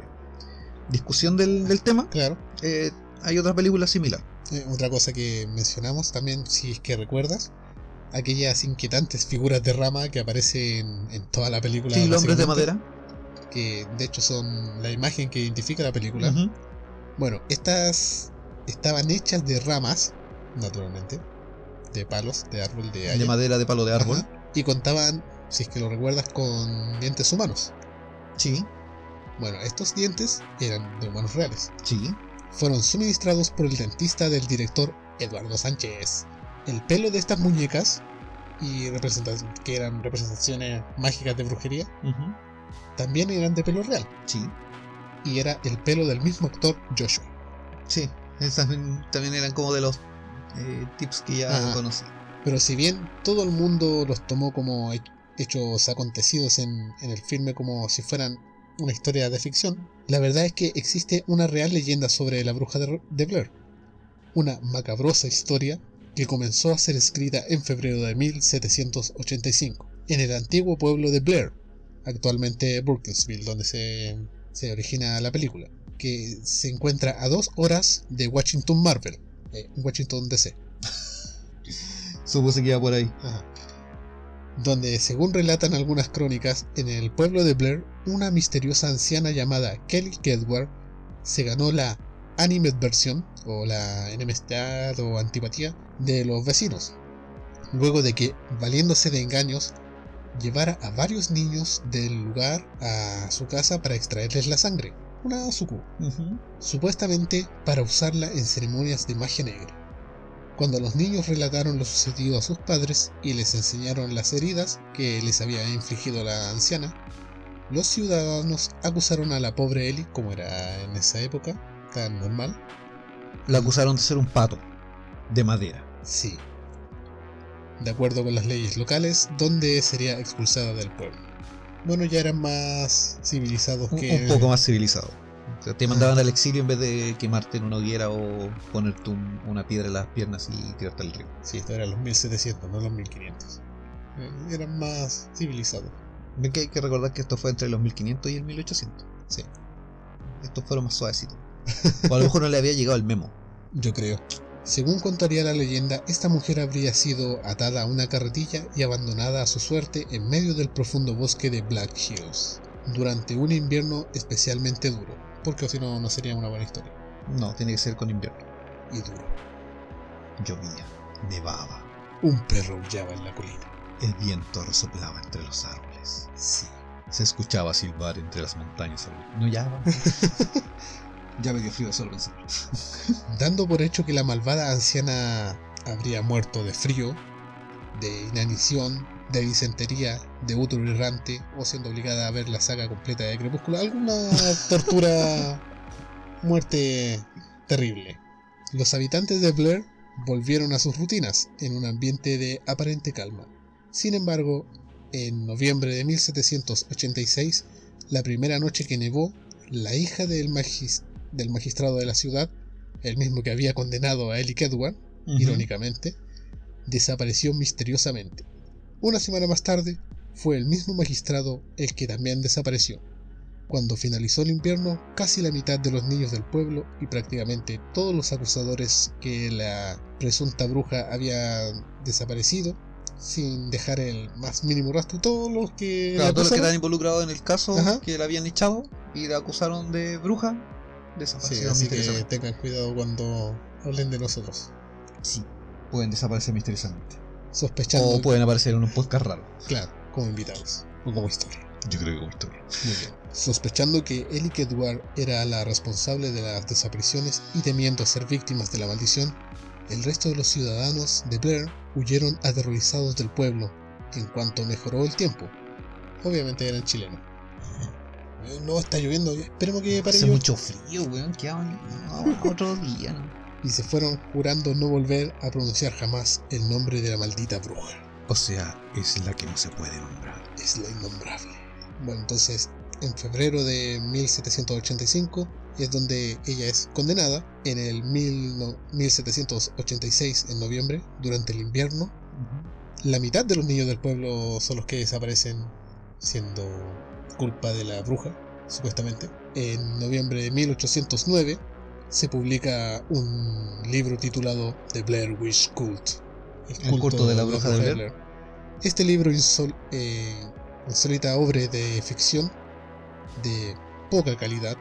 discusión del, del tema, Claro. eh, hay otra película similar. Eh, otra cosa que mencionamos también, si es que recuerdas, aquellas inquietantes figuras de rama que aparecen en toda la película. Sí, los hombres de madera. Que de hecho son la imagen que identifica la película. Bueno, estas estaban hechas de ramas, naturalmente, de palos, de árbol, de. De madera de palo de árbol. Ajá, y contaban, si es que lo recuerdas, con dientes humanos. Sí, Bueno, estos dientes eran de humanos reales. sí. Fueron suministrados por el dentista del director Eduardo Sánchez. El pelo de estas muñecas, y que eran representaciones mágicas de brujería, también eran de pelo real. Sí, Y era el pelo del mismo actor Joshua. sí. Esas también, eran como de los eh, tips que ya Ajá. conocí. Pero si bien todo el mundo los tomó como hechos acontecidos en, en el filme como si fueran una historia de ficción, la verdad es que existe una real leyenda sobre la bruja de, de Blair. Una macabrosa historia que comenzó a ser escrita en febrero de 1785 en el antiguo pueblo de Blair, actualmente Burkittsville, donde se, se origina la película, que se encuentra a dos horas de Washington Marvel, eh, Washington DC. Supuse que iba por ahí. Ajá. Donde, según relatan algunas crónicas, en el pueblo de Blair, una misteriosa anciana llamada Kelly Kedward se ganó la animadversión o la enemistad o antipatía de los vecinos, luego de que, valiéndose de engaños, llevara a varios niños del lugar a su casa para extraerles la sangre, una suku, supuestamente para usarla en ceremonias de magia negra. Cuando los niños relataron lo sucedido a sus padres y les enseñaron las heridas que les había infligido la anciana, los ciudadanos acusaron a la pobre Ellie, como era en esa época, tan normal, La acusaron de ser un pato. De madera. sí, de acuerdo con las leyes locales, donde sería expulsada del pueblo. Bueno, ya eran más civilizados que... un poco más civilizado. Te mandaban al exilio en vez de quemarte en una hoguera o ponerte un- una piedra en las piernas y tirarte al río. Sí, esto eran los 1700, no los 1500. Eh, Eran más civilizados. Ven que hay que recordar que esto fue entre los 1500 y el 1800. Sí. Estos fueron más suavecitos. O a lo mejor no le había llegado el memo. Yo creo. Según contaría la leyenda, esta mujer habría sido atada a una carretilla y abandonada a su suerte en medio del profundo bosque de Black Hills, durante un invierno especialmente duro, porque si no, no sería una buena historia. No, tiene que ser con invierno. Y duro. Llovía, nevaba, Un perro aullaba en la colina. el viento resoplaba entre los árboles. Sí. Se escuchaba silbar entre las montañas. No, vamos. ya me dio frío solo pensar. Dando por hecho que la malvada anciana habría muerto de frío, de inanición, de disentería, de útero errante, o siendo obligada a ver la saga completa de Crepúsculo, alguna tortura, muerte terrible. Los habitantes de Blair volvieron a sus rutinas en un ambiente de aparente calma. Sin embargo, en noviembre de 1786, la primera noche que nevó, la hija del, magis- del magistrado de la ciudad, el mismo que había condenado a Ellie Kedward, irónicamente, desapareció misteriosamente. Una semana más tarde, fue el mismo magistrado el que también desapareció. Cuando finalizó el invierno, casi la mitad de los niños del pueblo y prácticamente todos los acusadores que la presunta bruja había desaparecido, sin dejar el más mínimo rastro, todos los que Claro, todos los que estaban involucrados en el caso Ajá. que la habían echado y la acusaron de bruja, Sí, desaparecieron así que tengan cuidado cuando hablen de nosotros, Sí, pueden desaparecer misteriosamente. Sospechando, O pueden aparecer en un podcast raro. claro, como invitados o como historia. Yo creo que como historia. Muy bien. Sospechando que Ellie Kedward era la responsable de las desapariciones y temiendo ser víctimas de la maldición, el resto de los ciudadanos de Blair huyeron aterrorizados del pueblo en cuanto mejoró el tiempo. Obviamente eran chilenos. Eh, No, está lloviendo, esperemos que pare Hace mucho frío, weón. Que otro día, ¿no? Y se fueron jurando no volver a pronunciar jamás el nombre de la maldita bruja. O sea, es la que no se puede nombrar. Es la innombrable. Bueno, entonces, en febrero de 1785 es donde ella es condenada. En el mil no- 1786, en noviembre, durante el invierno, la mitad de los niños del pueblo son los que desaparecen siendo culpa de la bruja, supuestamente. En noviembre de 1809 se publica un libro titulado The Blair Witch Cult. El culto de la bruja de Blair. Este libro insol- eh, insólita obra de ficción de poca calidad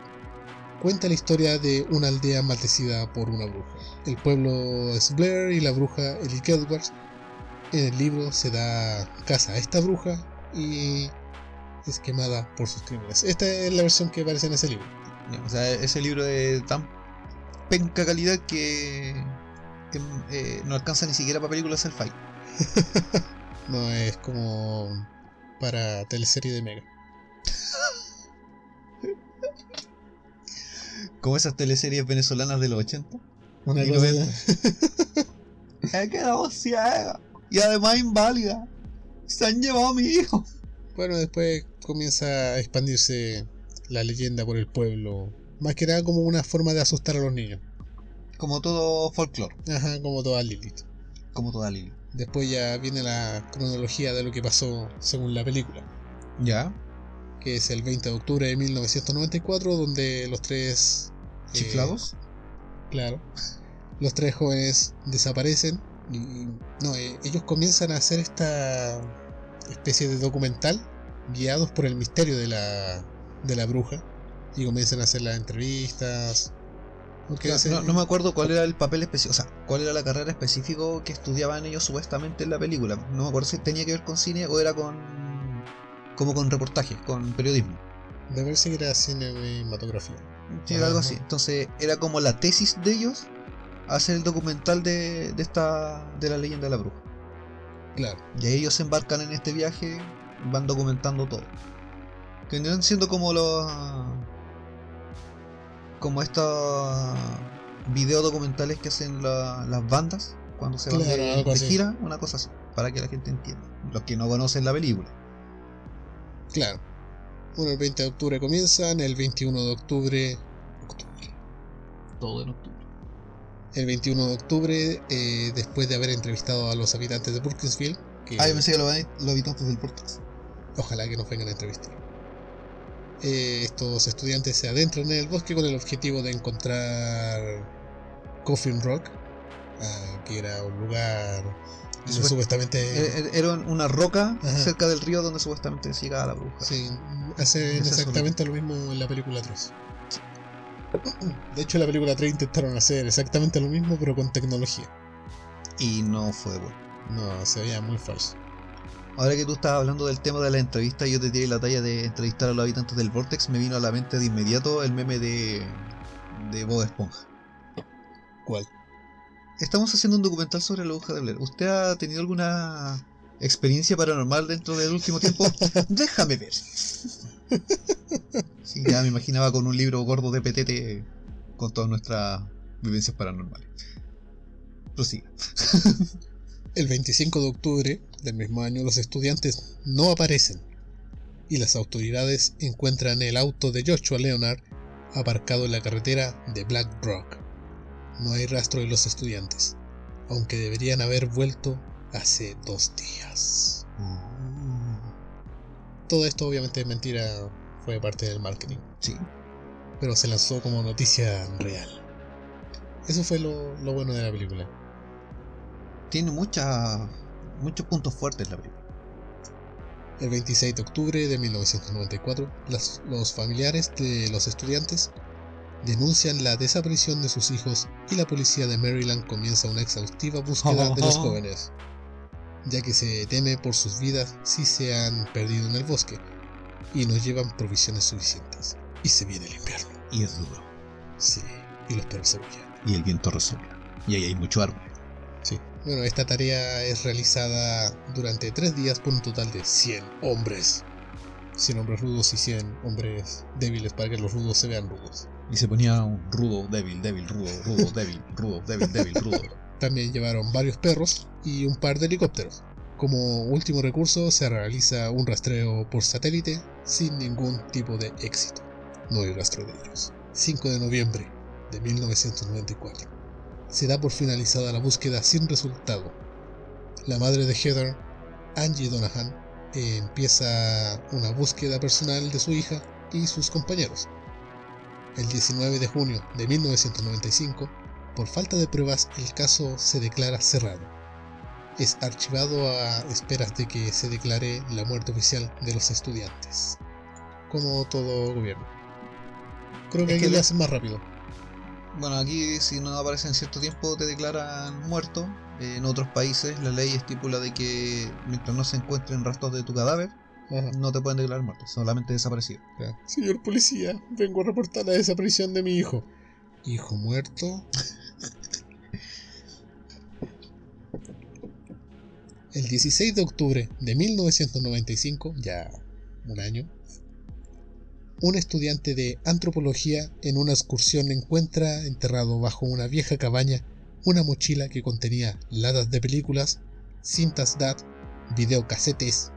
cuenta la historia de una aldea maldecida por una bruja. El pueblo es Blair y la bruja Ellie Edwards. En el libro se da caza a esta bruja y es quemada por sus crímenes. Esta es la versión que aparece en ese libro. O sea, ese libro de tan penca calidad que, que, eh, no alcanza ni siquiera para películas sci-fi. No es como para teleserie de Mega. Como esas teleseries venezolanas de los 80. Una Y cosa- 90. He quedado ciega y además inválida. Se han llevado a mi hijo. Bueno, después comienza a expandirse la leyenda por el pueblo. Más que nada como una forma de asustar a los niños. Como todo folclore, Ajá, como toda Lilith. como toda Lili. Después ya viene la cronología de lo que pasó según la película. ¿Ya? Que es el 20 de octubre de 1994, donde los tres... eh, ¿Chiflados? claro. Los tres jóvenes desaparecen. Y, no, eh, ellos comienzan a hacer esta especie de documental guiados por el misterio de la, de la bruja. Y comienzan a hacer las entrevistas. Porque No, no- no me acuerdo cuál era el papel específico, o sea, cuál era la carrera específica que estudiaban ellos supuestamente en la película. No me acuerdo si tenía que ver con cine o era con. como con reportaje, con periodismo. De verse que era cinematografía. Sí, era algo así. Entonces era como la tesis de ellos hacer el documental de, de esta. de la leyenda de la bruja. Claro. Y ahí ellos se embarcan en este viaje, van documentando todo. Que siendo como los. Como estos videos documentales que hacen la- las bandas cuando se van Claro, de, gira, una cosa así, para que la gente entienda. Los que no conocen la película. Claro. Bueno, el 20 de octubre comienzan, el 21 de octubre... octubre. Todo en octubre. El 21 de octubre, eh, después de haber entrevistado a los habitantes de Burkensville, que Ah, yo pensé que lo, los habitantes del Portas. ojalá que nos vengan a entrevistar. Eh, estos estudiantes se adentran en el bosque con el objetivo de encontrar Coffin Rock, ah, que era un lugar donde supuestamente... Eh, Era una roca Ajá. cerca del río donde supuestamente se llegaba la bruja. Sí, hacen exactamente lo mismo en la película 3. De hecho, en la película 3 intentaron hacer exactamente lo mismo, pero con tecnología. Y no fue bueno. No, se veía muy falso. Ahora que tú estabas hablando del tema de la entrevista y yo te tiré la talla de entrevistar a los habitantes del Vortex, me vino a la mente de inmediato el meme de, de Bob Esponja. ¿Cuál? Estamos haciendo un documental sobre la bruja de Blair. ¿Usted ha tenido alguna experiencia paranormal dentro del último tiempo? Déjame ver. Sí, ya me imaginaba con un libro gordo de petete con todas nuestras vivencias paranormales. Prosiga. El 25 de octubre del mismo año, los estudiantes no aparecen y las autoridades encuentran el auto de Joshua Leonard aparcado en la carretera de Black Rock. No hay rastro de los estudiantes, aunque deberían haber vuelto hace dos días. Todo esto obviamente es mentira, fue parte del marketing, Sí. pero se lanzó como noticia real. Eso fue lo, lo bueno de la película. Tiene muchas muchos puntos fuertes la película. El 26 de octubre de 1994, las- los familiares de los estudiantes denuncian la desaparición de sus hijos y la policía de Maryland comienza una exhaustiva búsqueda de los jóvenes, ya que se teme por sus vidas si se han perdido en el bosque y no llevan provisiones suficientes. Y se viene el invierno. Y es duro. Sí, y los perros se. Y el viento resopla. Y ahí hay mucho árbol. Bueno, esta tarea es realizada durante tres días por un total de 100 hombres. 100 hombres rudos y 100 hombres débiles para que los rudos se vean rudos. Y se ponía un rudo, débil, débil, rudo, rudo, débil, rudo, débil, débil, rudo. También llevaron varios perros y un par de helicópteros. Como último recurso se realiza un rastreo por satélite sin ningún tipo de éxito. No hay rastro de ellos. 5 de noviembre de 1994. Se da por finalizada la búsqueda sin resultado. La madre de Heather, Angie Donahan, eh, empieza una búsqueda personal de su hija y sus compañeros. El 19 de junio de 1995, por falta de pruebas, el caso se declara cerrado. Es archivado a esperas de que se declare la muerte oficial de los estudiantes. Como todo gobierno. Creo que Es aquí que lo le- hacen más rápido. Bueno, aquí si no aparece en cierto tiempo te declaran muerto. En otros países la ley estipula de que mientras no se encuentren rastros de tu cadáver, Ajá. no te pueden declarar muerto, solamente desaparecido. Señor policía, vengo a reportar la desaparición de mi hijo. ¿Hijo muerto? El 16 de octubre de 1995, ya un año, un estudiante de antropología en una excursión encuentra enterrado bajo una vieja cabaña una mochila que contenía latas de películas, cintas DAT, videocasetes,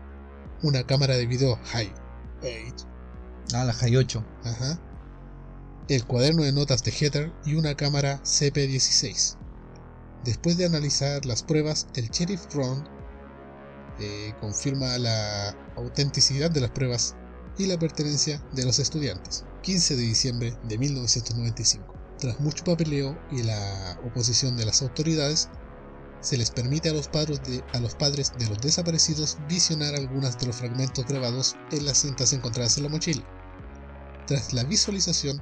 una cámara de video High 8 Ah, la High 8. Ajá. El cuaderno de notas de Heather y una cámara CP16. Después de analizar las pruebas, el sheriff Ron eh, confirma la autenticidad de las pruebas y la pertenencia de los estudiantes. 15 de diciembre de 1995. Tras mucho papeleo y la oposición de las autoridades, se les permite a los, padres de, a los padres de los desaparecidos visionar algunos de los fragmentos grabados en las cintas encontradas en la mochila. Tras la visualización,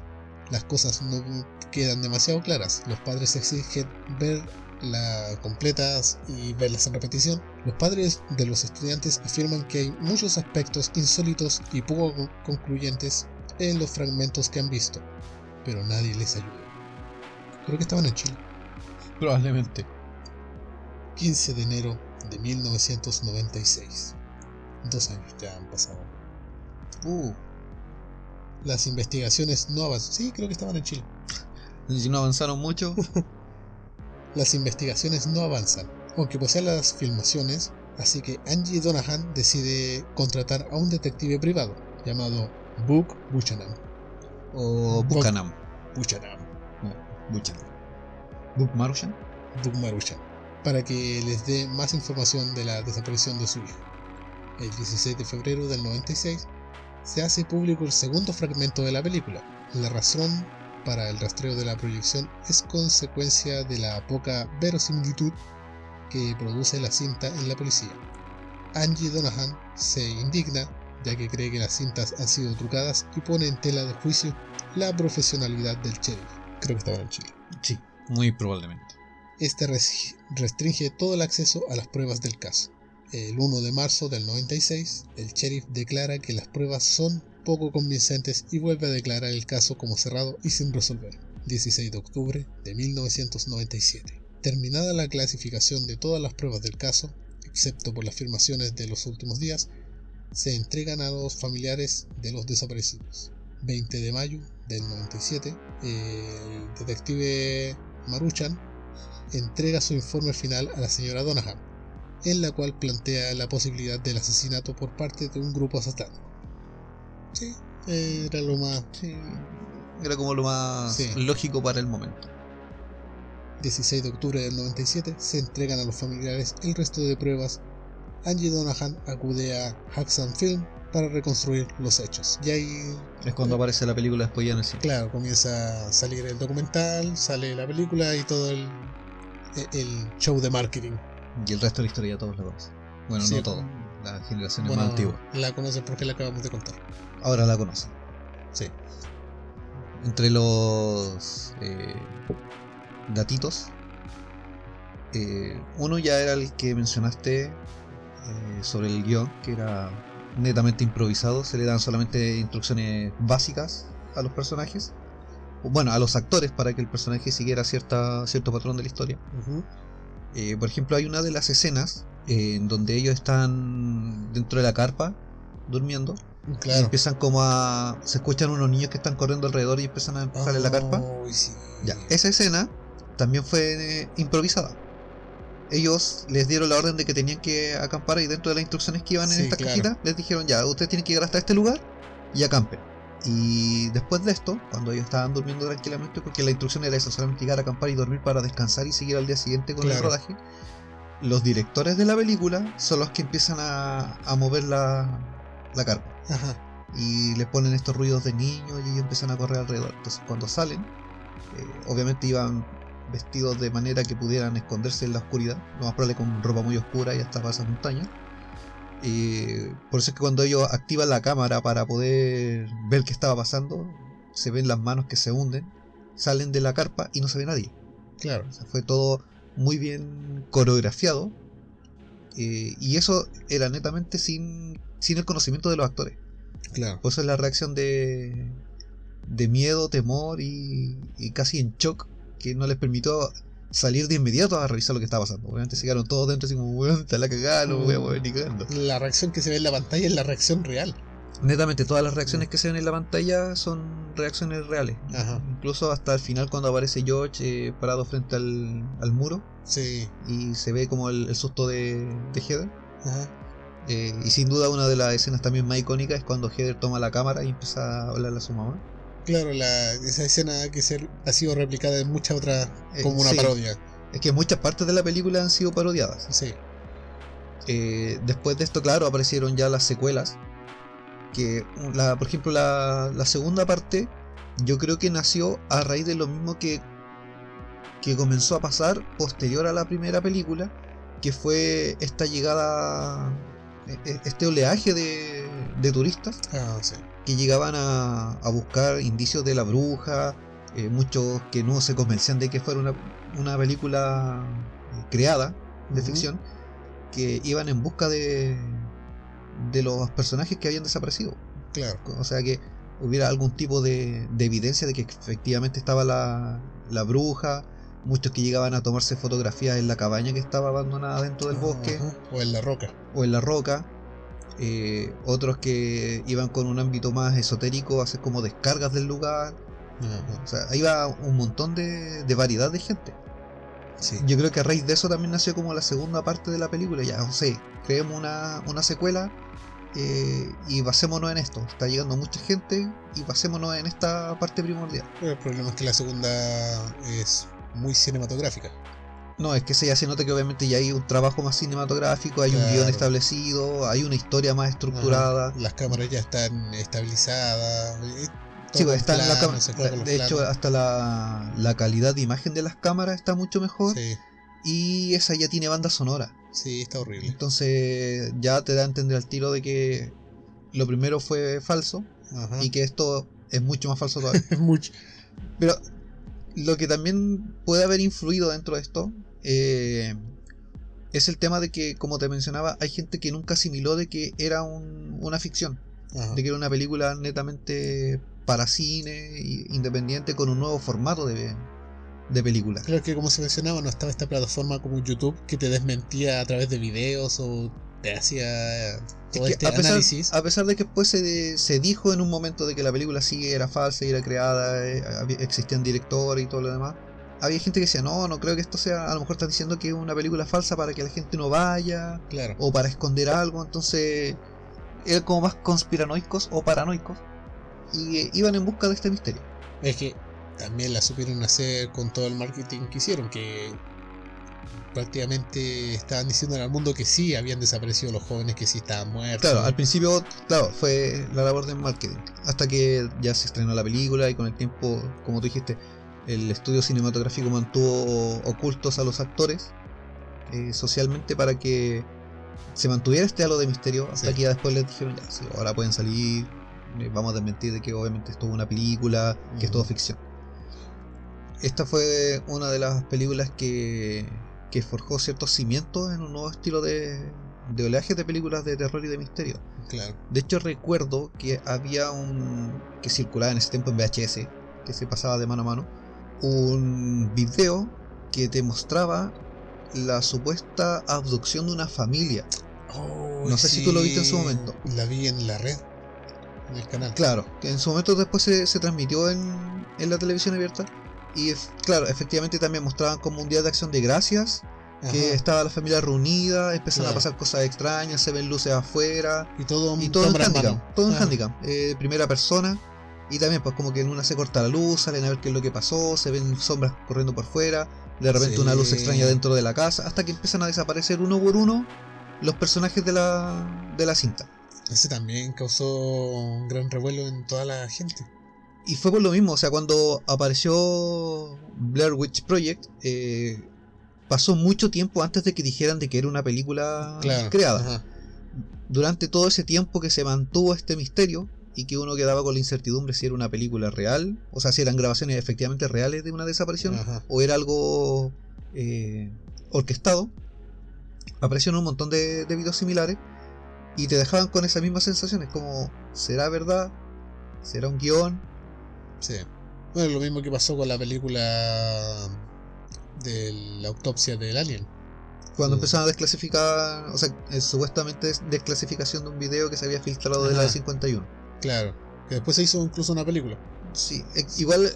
las cosas no quedan demasiado claras. Los padres exigen ver las completas y verlas en repetición. Los padres de los estudiantes afirman que hay muchos aspectos insólitos y poco concluyentes en los fragmentos que han visto, pero nadie les ayuda. Creo que estaban en Chile. Probablemente. 15 de enero de 1996. Dos años ya han pasado. Uh, Las investigaciones no avanzan. Sí, creo que estaban en Chile. si no avanzaron mucho, Las investigaciones no avanzan, aunque posee las filmaciones, así que Angie Donahan decide contratar a un detective privado llamado Book Buchanan. o Buchanan. Buchanan. No, Buchanan. Book Marushan. Book Maruchan, para que les dé más información de la desaparición de su hijo. El 16 de febrero del 96 se hace público el segundo fragmento de la película. La razón para el rastreo de la proyección es consecuencia de la poca verosimilitud que produce la cinta en la policía. Angie Donahan se indigna ya que cree que las cintas han sido trucadas y pone en tela de juicio la profesionalidad del sheriff. Creo que estaba en Chile. Sí, muy probablemente. Este res- restringe todo el acceso a las pruebas del caso. El 1 de marzo del 96, el sheriff declara que las pruebas son poco convincentes y vuelve a declarar el caso como cerrado y sin resolver. 16 de octubre de 1997. Terminada la clasificación de todas las pruebas del caso, excepto por las afirmaciones de los últimos días, se entregan a los familiares de los desaparecidos. 20 de mayo del 97, el detective Maruchan entrega su informe final a la señora Donahan, en la cual plantea la posibilidad del asesinato por parte de un grupo satánico. Sí, era lo más. Sí, era como lo más Sí. lógico para el momento. 16 de octubre del 97 se entregan a los familiares el resto de pruebas. Angie Donahan acude a Haxan Film para reconstruir los hechos. Y ahí, Es cuando aparece la película después ya en el cine. claro, comienza a salir el documental, sale la película y todo el, el show de marketing. Y el resto de la historia ya todos la conocen. Bueno, Sí. no todo. La generación Bueno, más antigua. la conocen porque la acabamos de contar. Ahora la conocen. Sí. Entre los eh, datitos, eh, uno ya era el que mencionaste eh, sobre el guion, que era netamente improvisado. Se le dan solamente instrucciones básicas a los personajes. Bueno, a los actores para que el personaje siguiera cierta, cierto patrón de la historia. Eh, por ejemplo, hay una de las escenas en donde ellos están dentro de la carpa durmiendo Claro. empiezan como a. Se escuchan unos niños que están corriendo alrededor y empiezan a empujarle la carpa. Ay, sí. Ya, esa escena también fue eh, improvisada. Ellos les dieron la orden de que tenían que acampar y dentro de las instrucciones que iban en Sí, esta claro. cajita les dijeron ya, ustedes tienen que llegar hasta este lugar y acampen. Y después de esto, cuando ellos estaban durmiendo tranquilamente, porque la instrucción era eso, solamente llegar a acampar y dormir para descansar y seguir al día siguiente con el rodaje, los directores de la película son los que empiezan a, a mover la, la carpa Ajá. y les ponen estos ruidos de niños y ellos empiezan a correr alrededor. Entonces cuando salen, eh, obviamente iban vestidos de manera que pudieran esconderse en la oscuridad, lo más probable con ropa muy oscura y hasta para esas montañas. Eh, por eso es que cuando ellos activan la cámara para poder ver qué estaba pasando, se ven las manos que se hunden, salen de la carpa y no se ve nadie. Claro. O sea, fue todo muy bien coreografiado. eh, y eso era netamente sin, sin el conocimiento de los actores. Claro. Por eso es la reacción de, de miedo, temor y, y casi en shock que no les permitió salir de inmediato a revisar lo que estaba pasando. Obviamente se quedaron todos dentro así como, weón, está la cagada, no me voy a mover ni cagando. La reacción que se ve en la pantalla es la reacción real. Netamente todas las reacciones que se ven en la pantalla son reacciones reales. Ajá. Incluso hasta el final cuando aparece George eh, parado frente al, al muro Sí. y se ve como el, el susto de, de Heather. Ajá. Eh, y sin duda una de las escenas también más icónicas es cuando Heather toma la cámara y empieza a hablarle a su mamá. Claro, la, esa escena que se, ha sido replicada en muchas otras Eh, como una sí. parodia. Es que muchas partes de la película han sido parodiadas. Sí. Eh, después de esto, claro, aparecieron ya las secuelas. Que, la, por ejemplo, la, la segunda parte, yo creo que nació a raíz de lo mismo que, que comenzó a pasar posterior a la primera película, que fue esta llegada, este oleaje de, de turistas Ah, sí. que llegaban a, a buscar indicios de la bruja, eh, muchos que no se convencían de que fuera una, una película eh, creada de ficción, que iban en busca de, de los personajes que habían desaparecido. Claro. O sea que hubiera algún tipo de, de evidencia de que efectivamente estaba la, la bruja, muchos que llegaban a tomarse fotografías en la cabaña que estaba abandonada dentro del bosque. O en la roca. o en la roca. eh, otros que iban con un ámbito más esotérico a hacer como descargas del lugar. O sea, iba un montón de, de variedad de gente. Sí. Yo creo que a raíz de eso también nació como la segunda parte de la película. Ya, o sea, creemos una, una secuela eh, y basémonos en esto. Está llegando mucha gente y basémonos en esta parte primordial. Pero el problema es que la segunda es muy cinematográfica. No, es que se ya se nota que obviamente ya hay un trabajo más cinematográfico, hay un guion establecido, hay una historia más estructurada. Ajá. Las cámaras ya están estabilizadas. y Sí, pues está en la cámara. De hecho, hasta la, la calidad de imagen de las cámaras está mucho mejor. Sí, Y esa ya tiene banda sonora. sí, está horrible. Entonces ya te da a entender al tiro de que lo primero fue falso Ajá. y que esto es mucho más falso todavía. es mucho. Pero lo que también puede haber influido dentro de esto eh, es el tema de que, como te mencionaba, hay gente que nunca asimiló de que era un- una ficción, Ajá. de que era una película netamente para cine, independiente, con un nuevo formato de, de película. Creo que como se mencionaba, no estaba esta plataforma como YouTube que te desmentía a través de videos o te hacía Es todo que este a, pesar, análisis. a pesar de que después se, se dijo en un momento de que la película sí era falsa y era creada, eh, existían directores y todo lo demás, había gente que decía, no, no creo que esto sea, a lo mejor están diciendo que es una película falsa para que la gente no vaya, Claro. o para esconder algo, entonces eran como más conspiranoicos o paranoicos, y eh, iban en busca de este misterio. Es que también la supieron hacer con todo el marketing que hicieron, que prácticamente estaban diciendo al mundo que sí habían desaparecido los jóvenes, que sí estaban muertos. Claro, al principio, claro, fue la labor de marketing. Hasta que ya se estrenó la película y con el tiempo, como tú dijiste, el estudio cinematográfico mantuvo ocultos a los actores eh, socialmente para que se mantuviera este halo de misterio. Hasta Sí. que ya después les dijeron, ya, sí, ahora pueden salir, eh, vamos a desmentir de que obviamente esto es una película, que es todo ficción. Esta fue una de las películas que, que forjó ciertos cimientos en un nuevo estilo de, de oleaje de películas de terror y de misterio. Claro. De hecho recuerdo que había un que circulaba en ese tiempo en VHS, que se pasaba de mano a mano, un video que te mostraba la supuesta abducción de una familia. Oh, No sé si tú lo viste en su momento. La vi en la red. en el canal. Claro, que en su momento después se, se transmitió en, en la televisión abierta. Y es- claro, efectivamente también mostraban como un día de acción de gracias, que Ajá. estaba la familia reunida, empiezan Claro. a pasar cosas extrañas, se ven luces afuera, Y todo, y todo handicap, todo en Ajá. handicap, eh, primera persona. Y también pues como que en una se corta la luz, salen a ver qué es lo que pasó, se ven sombras corriendo por fuera, de repente Sí. una luz extraña dentro de la casa, hasta que empiezan a desaparecer uno por uno los personajes de la, de la cinta. Ese también causó un gran revuelo en toda la gente. Y fue por lo mismo, o sea, cuando apareció Blair Witch Project, eh, pasó mucho tiempo antes de que dijeran de que era una película Claro. creada. Ajá. Durante todo ese tiempo que se mantuvo este misterio y que uno quedaba con la incertidumbre si era una película real, o sea, si eran grabaciones efectivamente reales de una desaparición Ajá. o era algo eh, orquestado, aparecieron un montón de, de videos similares y te dejaban con esas mismas sensaciones, como, ¿será verdad? ¿Será un guion? Sí. Bueno, lo mismo que pasó con la película de la autopsia del alien. Cuando Sí. empezaron a desclasificar, o sea, eh, supuestamente es desclasificación de un video que se había filtrado de la Ajá. de 51. Claro. Que después se hizo incluso una película. Sí, e- igual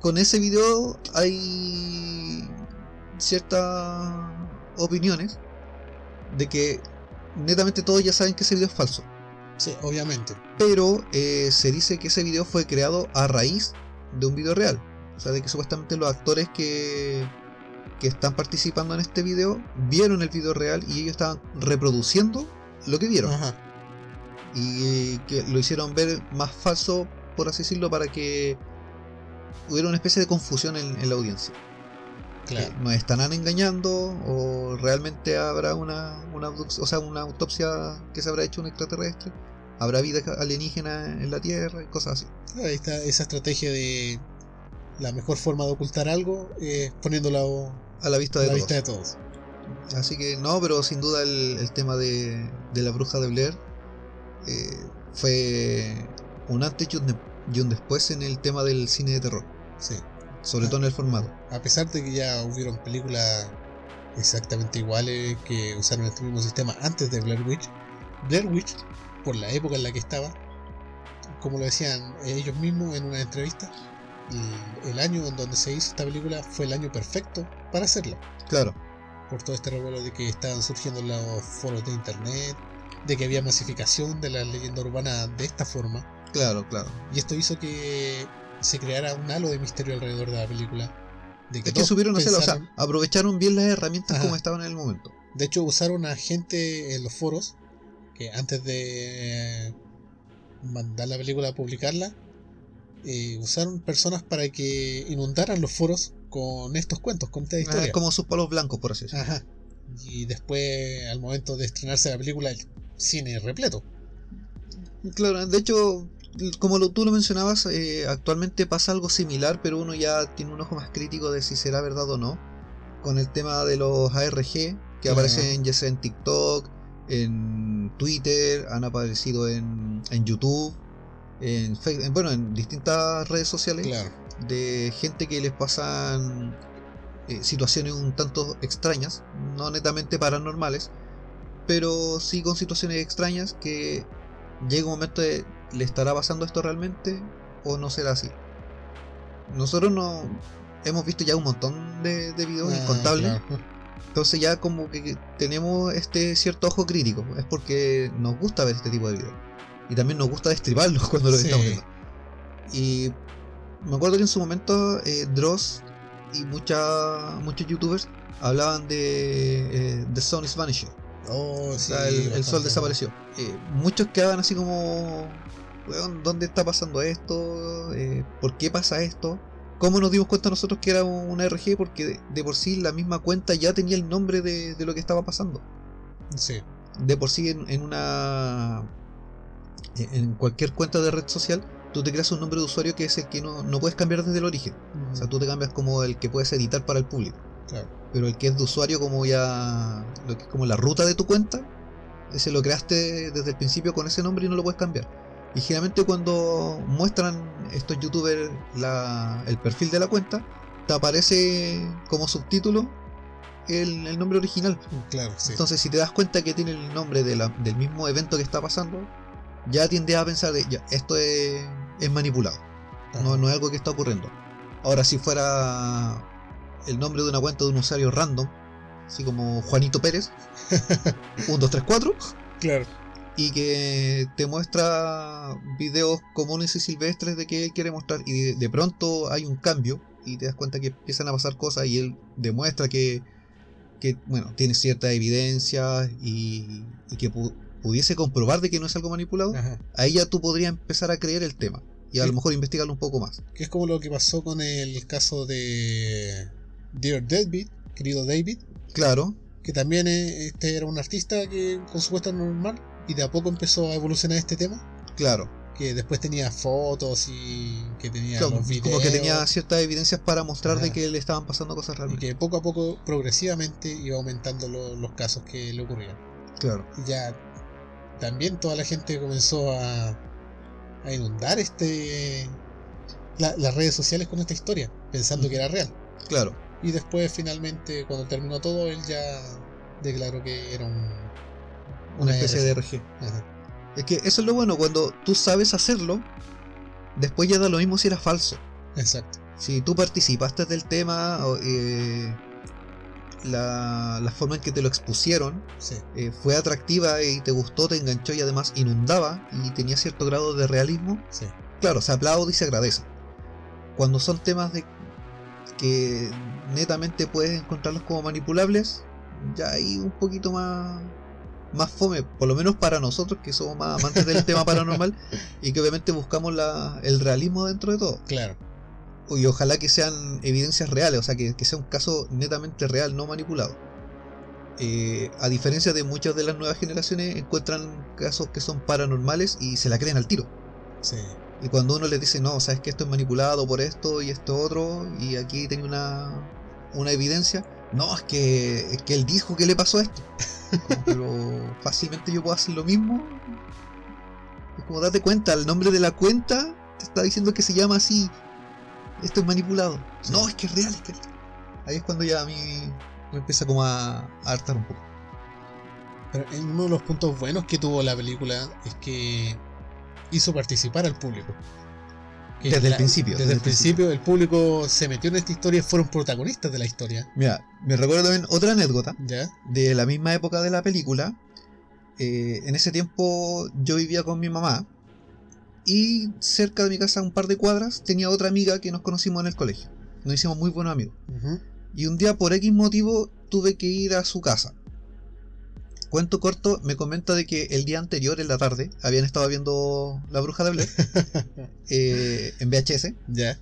con ese video hay ciertas opiniones de que netamente todos ya saben que ese video es falso. Sí, obviamente. Pero eh, se dice que ese video fue creado a raíz de un video real. O sea, de que supuestamente los actores que, que están participando en este video vieron el video real y ellos estaban reproduciendo lo que vieron. Ajá. y que lo hicieron ver más falso, por así decirlo, para que hubiera una especie de confusión en, en la audiencia. Claro. ¿Nos estarán engañando o realmente habrá una, una, o sea, una autopsia que se habrá hecho un extraterrestre? ¿Habrá vida alienígena en la Tierra? Y cosas así. Ahí está esa estrategia de la mejor forma de ocultar algo es poniéndolo A la vista a de la todos. vista de todos. Así que no, pero sin duda el, el tema de, de la bruja de Blair eh, fue un antes y un, de- y un después en el tema del cine de terror, Sí. sobre Ah. todo en el formato. A pesar de que ya hubieron películas exactamente iguales que usaron este mismo sistema antes de Blair Witch, Blair Witch, por la época en la que estaba, como lo decían ellos mismos en una entrevista, el, el año en donde se hizo esta película fue el año perfecto para hacerla. Claro, Por todo este revuelo de que estaban surgiendo los foros de internet, de que había masificación de la leyenda urbana de esta forma. claro, claro. Y esto hizo que se creara un halo de misterio alrededor de la pelíula. De Es que supieron hacerlo, o sea, pensaron- aprovecharon bien las herramientas Ajá. como estaban en el momento. De hecho, usaron a gente en los foros que antes de mandar la película a publicarla, eh, usaron personas para que inundaran los foros con estos cuentos, con esta Ah, historia. como sus palos blancos, por así decirlo. Ajá. Y después, al momento de estrenarse la película, el cine repleto. Claro, de hecho, como lo- tú lo mencionabas, eh, actualmente pasa algo similar, pero uno ya tiene un ojo más crítico de si será verdad o no. Con el tema de los ARG, que aparecen ya sea en TikTok, en Twitter, han aparecido en, en YouTube, en, en- bueno, en distintas redes sociales, Claro. de gente que les pasan eh, situaciones un tanto extrañas, no netamente paranormales, pero sí con situaciones extrañas que llega un momento de ¿le estará pasando esto realmente o no será así? Nosotros no hemos visto ya un montón de, de videos Ah, incontables, claro. Entonces ya como que tenemos este cierto ojo crítico, es porque nos gusta ver este tipo de videos y también nos gusta destriparlos cuando los Sí. estamos viendo. Y me acuerdo que en su momento eh, Dross y mucha, muchos youtubers hablaban de eh, The Sun is Vanishing. Oh, O sí, sea, el, el sol desapareció. Eh, muchos quedaban así como, "Weón, ¿dónde está pasando esto? Eh, ¿Por qué pasa esto? ¿Cómo nos dimos cuenta nosotros que era una RG? Porque de, de por sí la misma cuenta ya tenía el nombre de, de lo que estaba pasando. Sí, De por sí en, en una... En cualquier cuenta de red social, tú te creas un nombre de usuario que es el que no, no puedes cambiar desde el origen. O sea, tú te cambias como el que puedes editar para el público. claro. Pero el que es de usuario como ya... Lo que es como la ruta de tu cuenta, ese lo creaste desde el principio con ese nombre y no lo puedes cambiar. Y generalmente cuando muestran estos youtubers la- el perfil de la cuenta, te aparece como subtítulo el, el nombre original. Claro, sí. Entonces si te das cuenta que tiene el nombre de la- del mismo evento que está pasando, ya tiende a pensar de, ya, esto es, es manipulado. No, no es algo que está ocurriendo. Ahora, si fuera el nombre de una cuenta de un usuario random, así como Juanito Pérez, 1, 2, 3, 4, Claro. Y que te muestra videos comunes y silvestres de que él quiere mostrar, y de, de pronto hay un cambio, y te das cuenta que empiezan a pasar cosas, y él demuestra que, que bueno, tiene cierta evidencia y, y que pu- pudiese comprobar de que no es algo manipulado, Ajá. ahí ya tú podrías empezar a creer el tema. Y a Sí. lo mejor investigarlo un poco más. Que es como lo que pasó con el caso de Dear David, querido David, Claro, que también eh, este era un artista que con su puesta normal y de a poco empezó a evolucionar este tema, claro. que después tenía fotos y que tenía Claro, los videos como que tenía ciertas evidencias para mostrar de que le estaban pasando cosas y realmente. que poco a poco progresivamente iba aumentando lo- los casos que le ocurrían. Claro, Y ya también toda la gente comenzó a, a inundar este la- las redes sociales con esta historia, pensando que era real. claro. Y después finalmente cuando terminó todo él ya declaró que era un Una especie de RG. Ajá. Es que eso es lo bueno, cuando tú sabes hacerlo, después ya da lo mismo si era falso. Exacto. Si tú participaste del tema, eh, la, la forma en que te lo expusieron Sí. eh, fue atractiva y te gustó, te enganchó y además inundaba y tenía cierto grado de realismo, Sí. claro, se aplaude y se agradece. Cuando son temas de que netamente puedes encontrarlos como manipulables, ya hay un poquito más más fome, por lo menos para nosotros que somos más amantes del tema paranormal y que obviamente buscamos la, el realismo dentro de todo. Claro. Y ojalá que sean evidencias reales, o sea, que, que sea un caso netamente real, no manipulado. Eh, a diferencia de muchas de las nuevas generaciones, encuentran casos que son paranormales y se la creen al tiro. Sí. Y cuando uno les dice, no, sabes que esto es manipulado por esto y esto otro, y aquí tengo una, una evidencia, no, es que, es que él dijo que le pasó esto. Pero fácilmente yo puedo hacer lo mismo. Es como date cuenta, el nombre de la cuenta te está diciendo que se llama así. Esto es manipulado. No, es que es real, es que. Ahí es cuando ya a mí me empieza como a, a hartar un poco. Pero uno de los puntos buenos que tuvo la película es que hizo participar al público. Desde el principio, Desde, desde el principio el público se metió en esta historia y fueron protagonistas de la historia. Mira, me recuerdo también otra anécdota. ¿Ya? de la misma época de la película. eh, en ese tiempo yo vivía con mi mamá y cerca de mi casa, un par de cuadras, tenía otra amiga que nos conocimos en el colegio. Nos hicimos muy buenos amigos. Y un día por X motivo tuve que ir a su casa. Cuento corto, me comenta de que el día anterior, en la tarde, habían estado viendo La Bruja de Blair eh, en VHS Ya.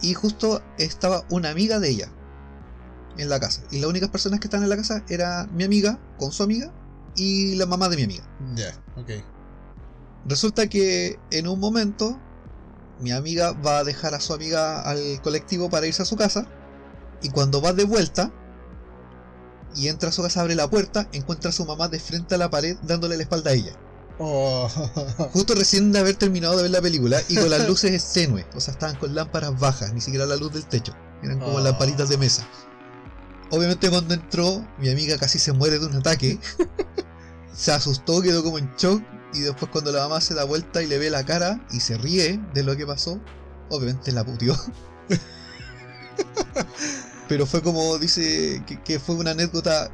y justo estaba una amiga de ella en la casa. Y las únicas personas que estaban en la casa era mi amiga con su amiga y la mamá de mi amiga. Ya. Ok. Resulta que en un momento mi amiga va a dejar a su amiga al colectivo para irse a su casa y cuando va de vuelta y entra a su casa, abre la puerta, encuentra a su mamá de frente a la pared dándole la espalda a ella. Oh. Justo recién de haber terminado de ver la película y con las luces tenues, o sea, estaban con lámparas bajas, ni siquiera la luz del techo, eran como Oh. lamparitas de mesa. Obviamente cuando entró, mi amiga casi se muere de un ataque, se asustó, quedó como en shock y después cuando la mamá se da vuelta y le ve la cara y se ríe de lo que pasó, obviamente la putió. Pero fue como dice que, que fue una anécdota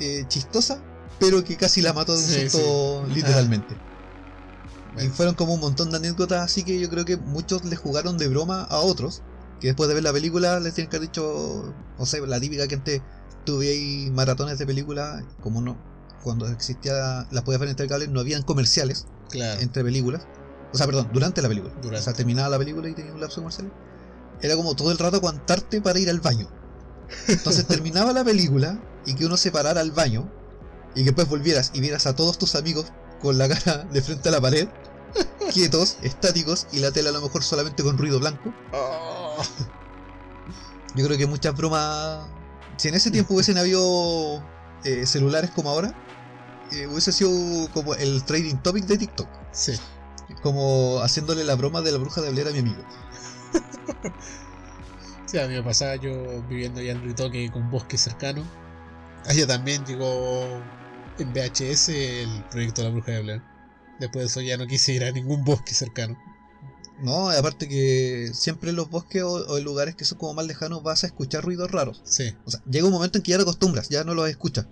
eh, chistosa, pero que casi la mató de un Sí, susto sí. literalmente. Y Bueno. fueron como un montón de anécdotas, así que yo creo que muchos le jugaron de broma a otros, que después de ver la película les tienen que haber dicho, o sea, la típica que antes tuve ahí maratones de películas, como no, cuando existía, las podías ver en cable, no habían comerciales Claro. entre películas. O sea, perdón, durante la película. Durante. O sea, terminaba la película y tenía un lapso comercial. Era como todo el rato aguantarte para ir al baño. Entonces terminaba la película y que uno se parara al baño y que después volvieras y vieras a todos tus amigos con la cara de frente a la pared, quietos, estáticos y la tela a lo mejor solamente con ruido blanco. Oh. Yo creo que muchas bromas. Si en ese tiempo hubiesen habido eh, celulares como ahora, eh, hubiese sido como el trading topic de TikTok. Sí. Como haciéndole la broma de la bruja de Blair a mi amigo. Sí, a mí me pasaba yo viviendo allá en Ritoque con bosque cercano. Allá también llegó en VHS el proyecto de la bruja de Blair. Después de eso ya no quise ir a ningún bosque cercano. No, aparte que siempre en los bosques o, o en lugares que son como más lejanos vas a escuchar ruidos raros. Sí, O sea, llega un momento en que ya te acostumbras, ya no los escuchas.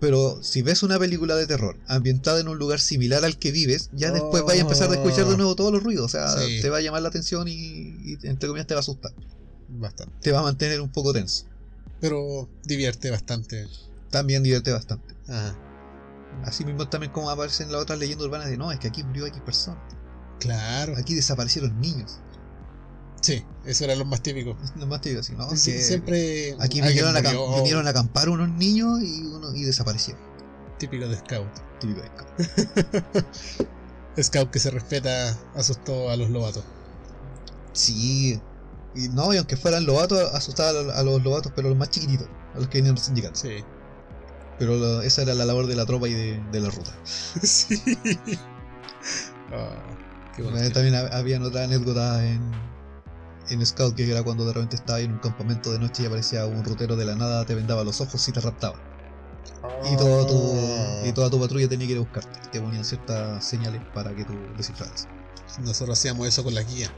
Pero si ves una película de terror ambientada en un lugar similar al que vives, ya después vas a empezar a escuchar de nuevo todos los ruidos. O sea, Sí. te va a llamar la atención y, y, entre comillas te va a asustar. bastante. Te va a mantener un poco tenso. Pero divierte bastante. También divierte bastante. Ajá. Así mismo también como aparecen las otras leyendas urbanas de no, es que aquí murió X personas. Claro. Aquí desaparecieron niños. Sí, eso era lo más típico. Lo más típico así, ¿no? Sí, siempre Aquí vinieron a, vinieron a acampar unos niños y, uno, y desaparecieron. Típico de Scout. Típico de campo. Scout que se respeta asustó a los lobatos. Sí. Y no, y aunque fueran lobatos, asustaba a los, lobatos, pero los más chiquititos, a los que venían recién llegando. Sí. Pero esa era la labor de la tropa y de, de la ruta. sí. Ah, qué bueno. También hab- había otra anécdota en, en Scout que era cuando de repente estaba en un campamento de noche y aparecía un rutero de la nada, te vendaba los ojos y te raptaba. Y, todo tu, Ah. y toda tu patrulla tenía que ir a buscarte. Te ponían ciertas señales para que tú descifraras. Nosotros hacíamos eso con la guía.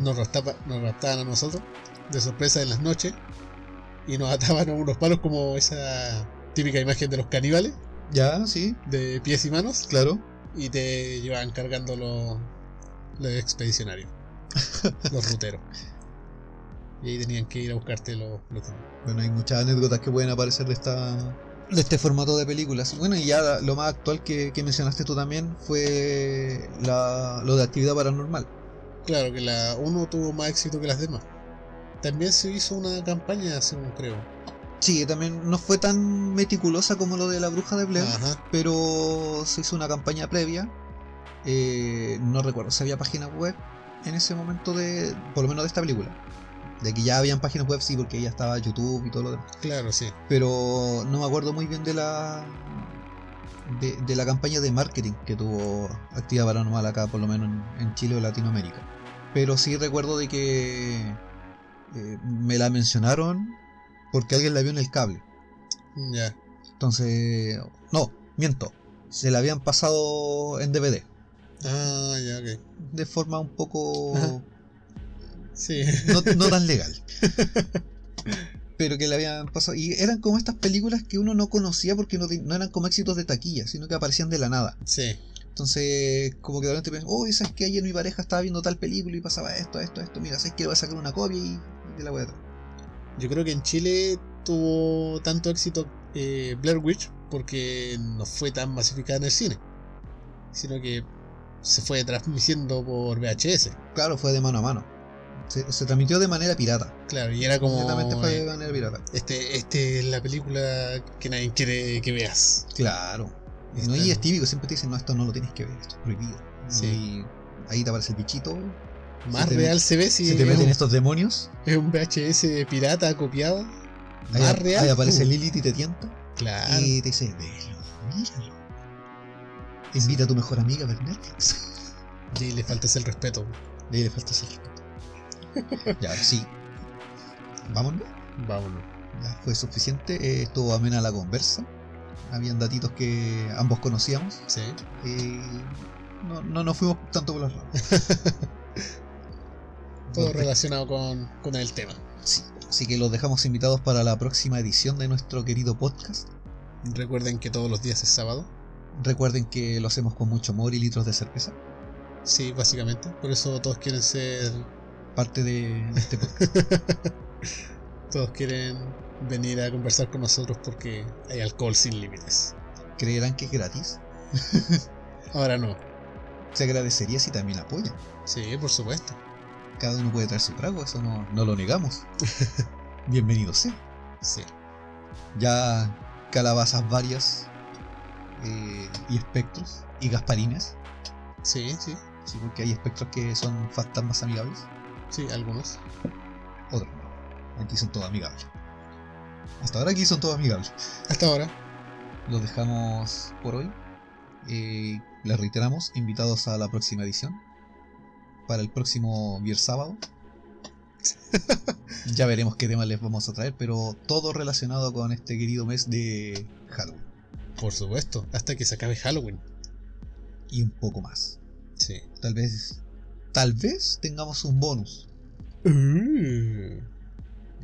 Nos, raptaba- nos raptaban a nosotros de sorpresa en las noches y nos ataban a unos palos como esa típica imagen de los caníbales Ya, sí, de pies y manos claro. y te llevaban cargando los, los expedicionarios, los ruteros. Y ahí tenían que ir a buscarte los, los Bueno, hay muchas anécdotas que pueden aparecer de esta de este formato de películas. Bueno, y ya lo más actual que, que mencionaste tú también fue la, lo de actividad paranormal. Claro que la 1 tuvo más éxito que las demás. También se hizo una campaña, según creo. Sí, también no fue tan meticulosa como lo de la bruja de Blair, Ajá. pero se hizo una campaña previa. Eh, no recuerdo si había página web en ese momento de, por lo menos de esta película. De que ya habían páginas web, sí, porque ya estaba YouTube y todo lo demás. Claro, sí. pero no me acuerdo muy bien de la de, de la campaña de marketing que tuvo Actividad Paranormal acá, por lo menos en, en Chile o Latinoamérica. Pero sí recuerdo de que eh, me la mencionaron porque alguien la vio en el cable. Ya. Entonces, no, miento, se la habían pasado en DVD Ah, ya, ok. de forma un poco Ajá. Sí. no, no tan legal. Pero que le habían pasado. Y eran como estas películas que uno no conocía porque no, te- no eran como éxitos de taquilla, sino que aparecían de la nada. sí. Entonces, como que de repente piensas, oh, ¿sabes que ayer mi pareja estaba viendo tal película y pasaba esto, esto, esto? Mira, ¿sabes que le voy a sacar una copia y, y la voy a traer? Yo creo que en Chile tuvo tanto éxito eh, Blair Witch porque no fue tan masificada en el cine, sino que se fue transmitiendo por VHS. Claro, fue de mano a mano. Se, se transmitió de manera pirata. Claro, y era como. Fue de manera pirata. este, este es la película que nadie quiere que veas. Claro. Y no, Está- y es típico, siempre te dicen, no, esto no lo tienes que ver, esto es prohibido. Sí. Y ahí te aparece el bichito, Más real se ve si se te meten estos demonios, es un VHS pirata copiado. ahí, Más real. ahí aparece uh, Lilith y te tienta. Claro. Y te dice, velo, míralo. Invita a tu mejor amiga a ver Netflix. Y le falta el respeto. Ahí le falta ese respeto. ya, sí. Vámonos. Vámonos. Ya fue suficiente. eh, estuvo amena la conversa. Habían datitos que ambos conocíamos. Sí. Y no, no nos fuimos tanto por las ramas. Todo relacionado con, con el tema. sí, Así que los dejamos invitados para la próxima edición de nuestro querido podcast. Recuerden que todos los días es sábado. Recuerden que lo hacemos con mucho amor y litros de cerveza. Sí, básicamente. Por eso todos quieren ser. Parte de, este podcast. Todos quieren venir a conversar con nosotros porque hay alcohol sin límites. ¿Creerán que es gratis? Ahora no. Se agradecería si también apoyan. Sí, por supuesto. Cada uno puede traer su trago, eso no, no lo negamos. Bienvenido sea. Sí. Ya calabazas varias eh, y espectros y gasparines. Sí, sí. Sí, porque hay espectros que son fantasmas amigables, Sí, algunos. otros no. Aquí son todos amigables. Hasta ahora aquí son todos amigables. Hasta ahora. Los dejamos por hoy. Eh, les reiteramos, invitados a la próxima edición. Para el próximo viernes sábado. ya veremos qué temas les vamos a traer, pero todo relacionado con este querido mes de Halloween. Por supuesto. Hasta que se acabe Halloween. y un poco más. Sí. Tal vez, tal vez tengamos un bonus. Uh.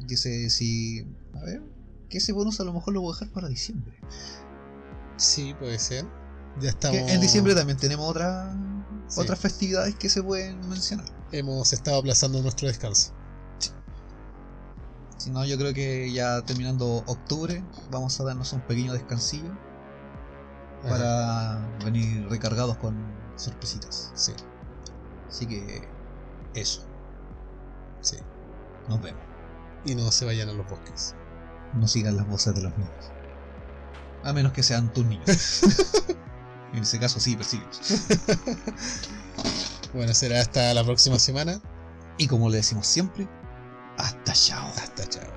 Que se, si, a ver, que ese bonus a lo mejor lo voy a dejar para diciembre. Sí, puede ser. Ya Que estamos. en diciembre también tenemos otra, Sí. otras festividades que se pueden mencionar. Hemos estado aplazando nuestro descanso. Si no, yo creo que ya terminando octubre vamos a darnos un pequeño descansillo Ajá. para venir recargados con sorpresitas. Sí, Así que eso, sí. nos vemos. Y no se vayan a los bosques. No sigan las voces de los niños. A menos que sean tus niños. en ese caso sí, persíguelos. Bueno, será hasta la próxima semana. Y como le decimos siempre, hasta chao. Hasta chao.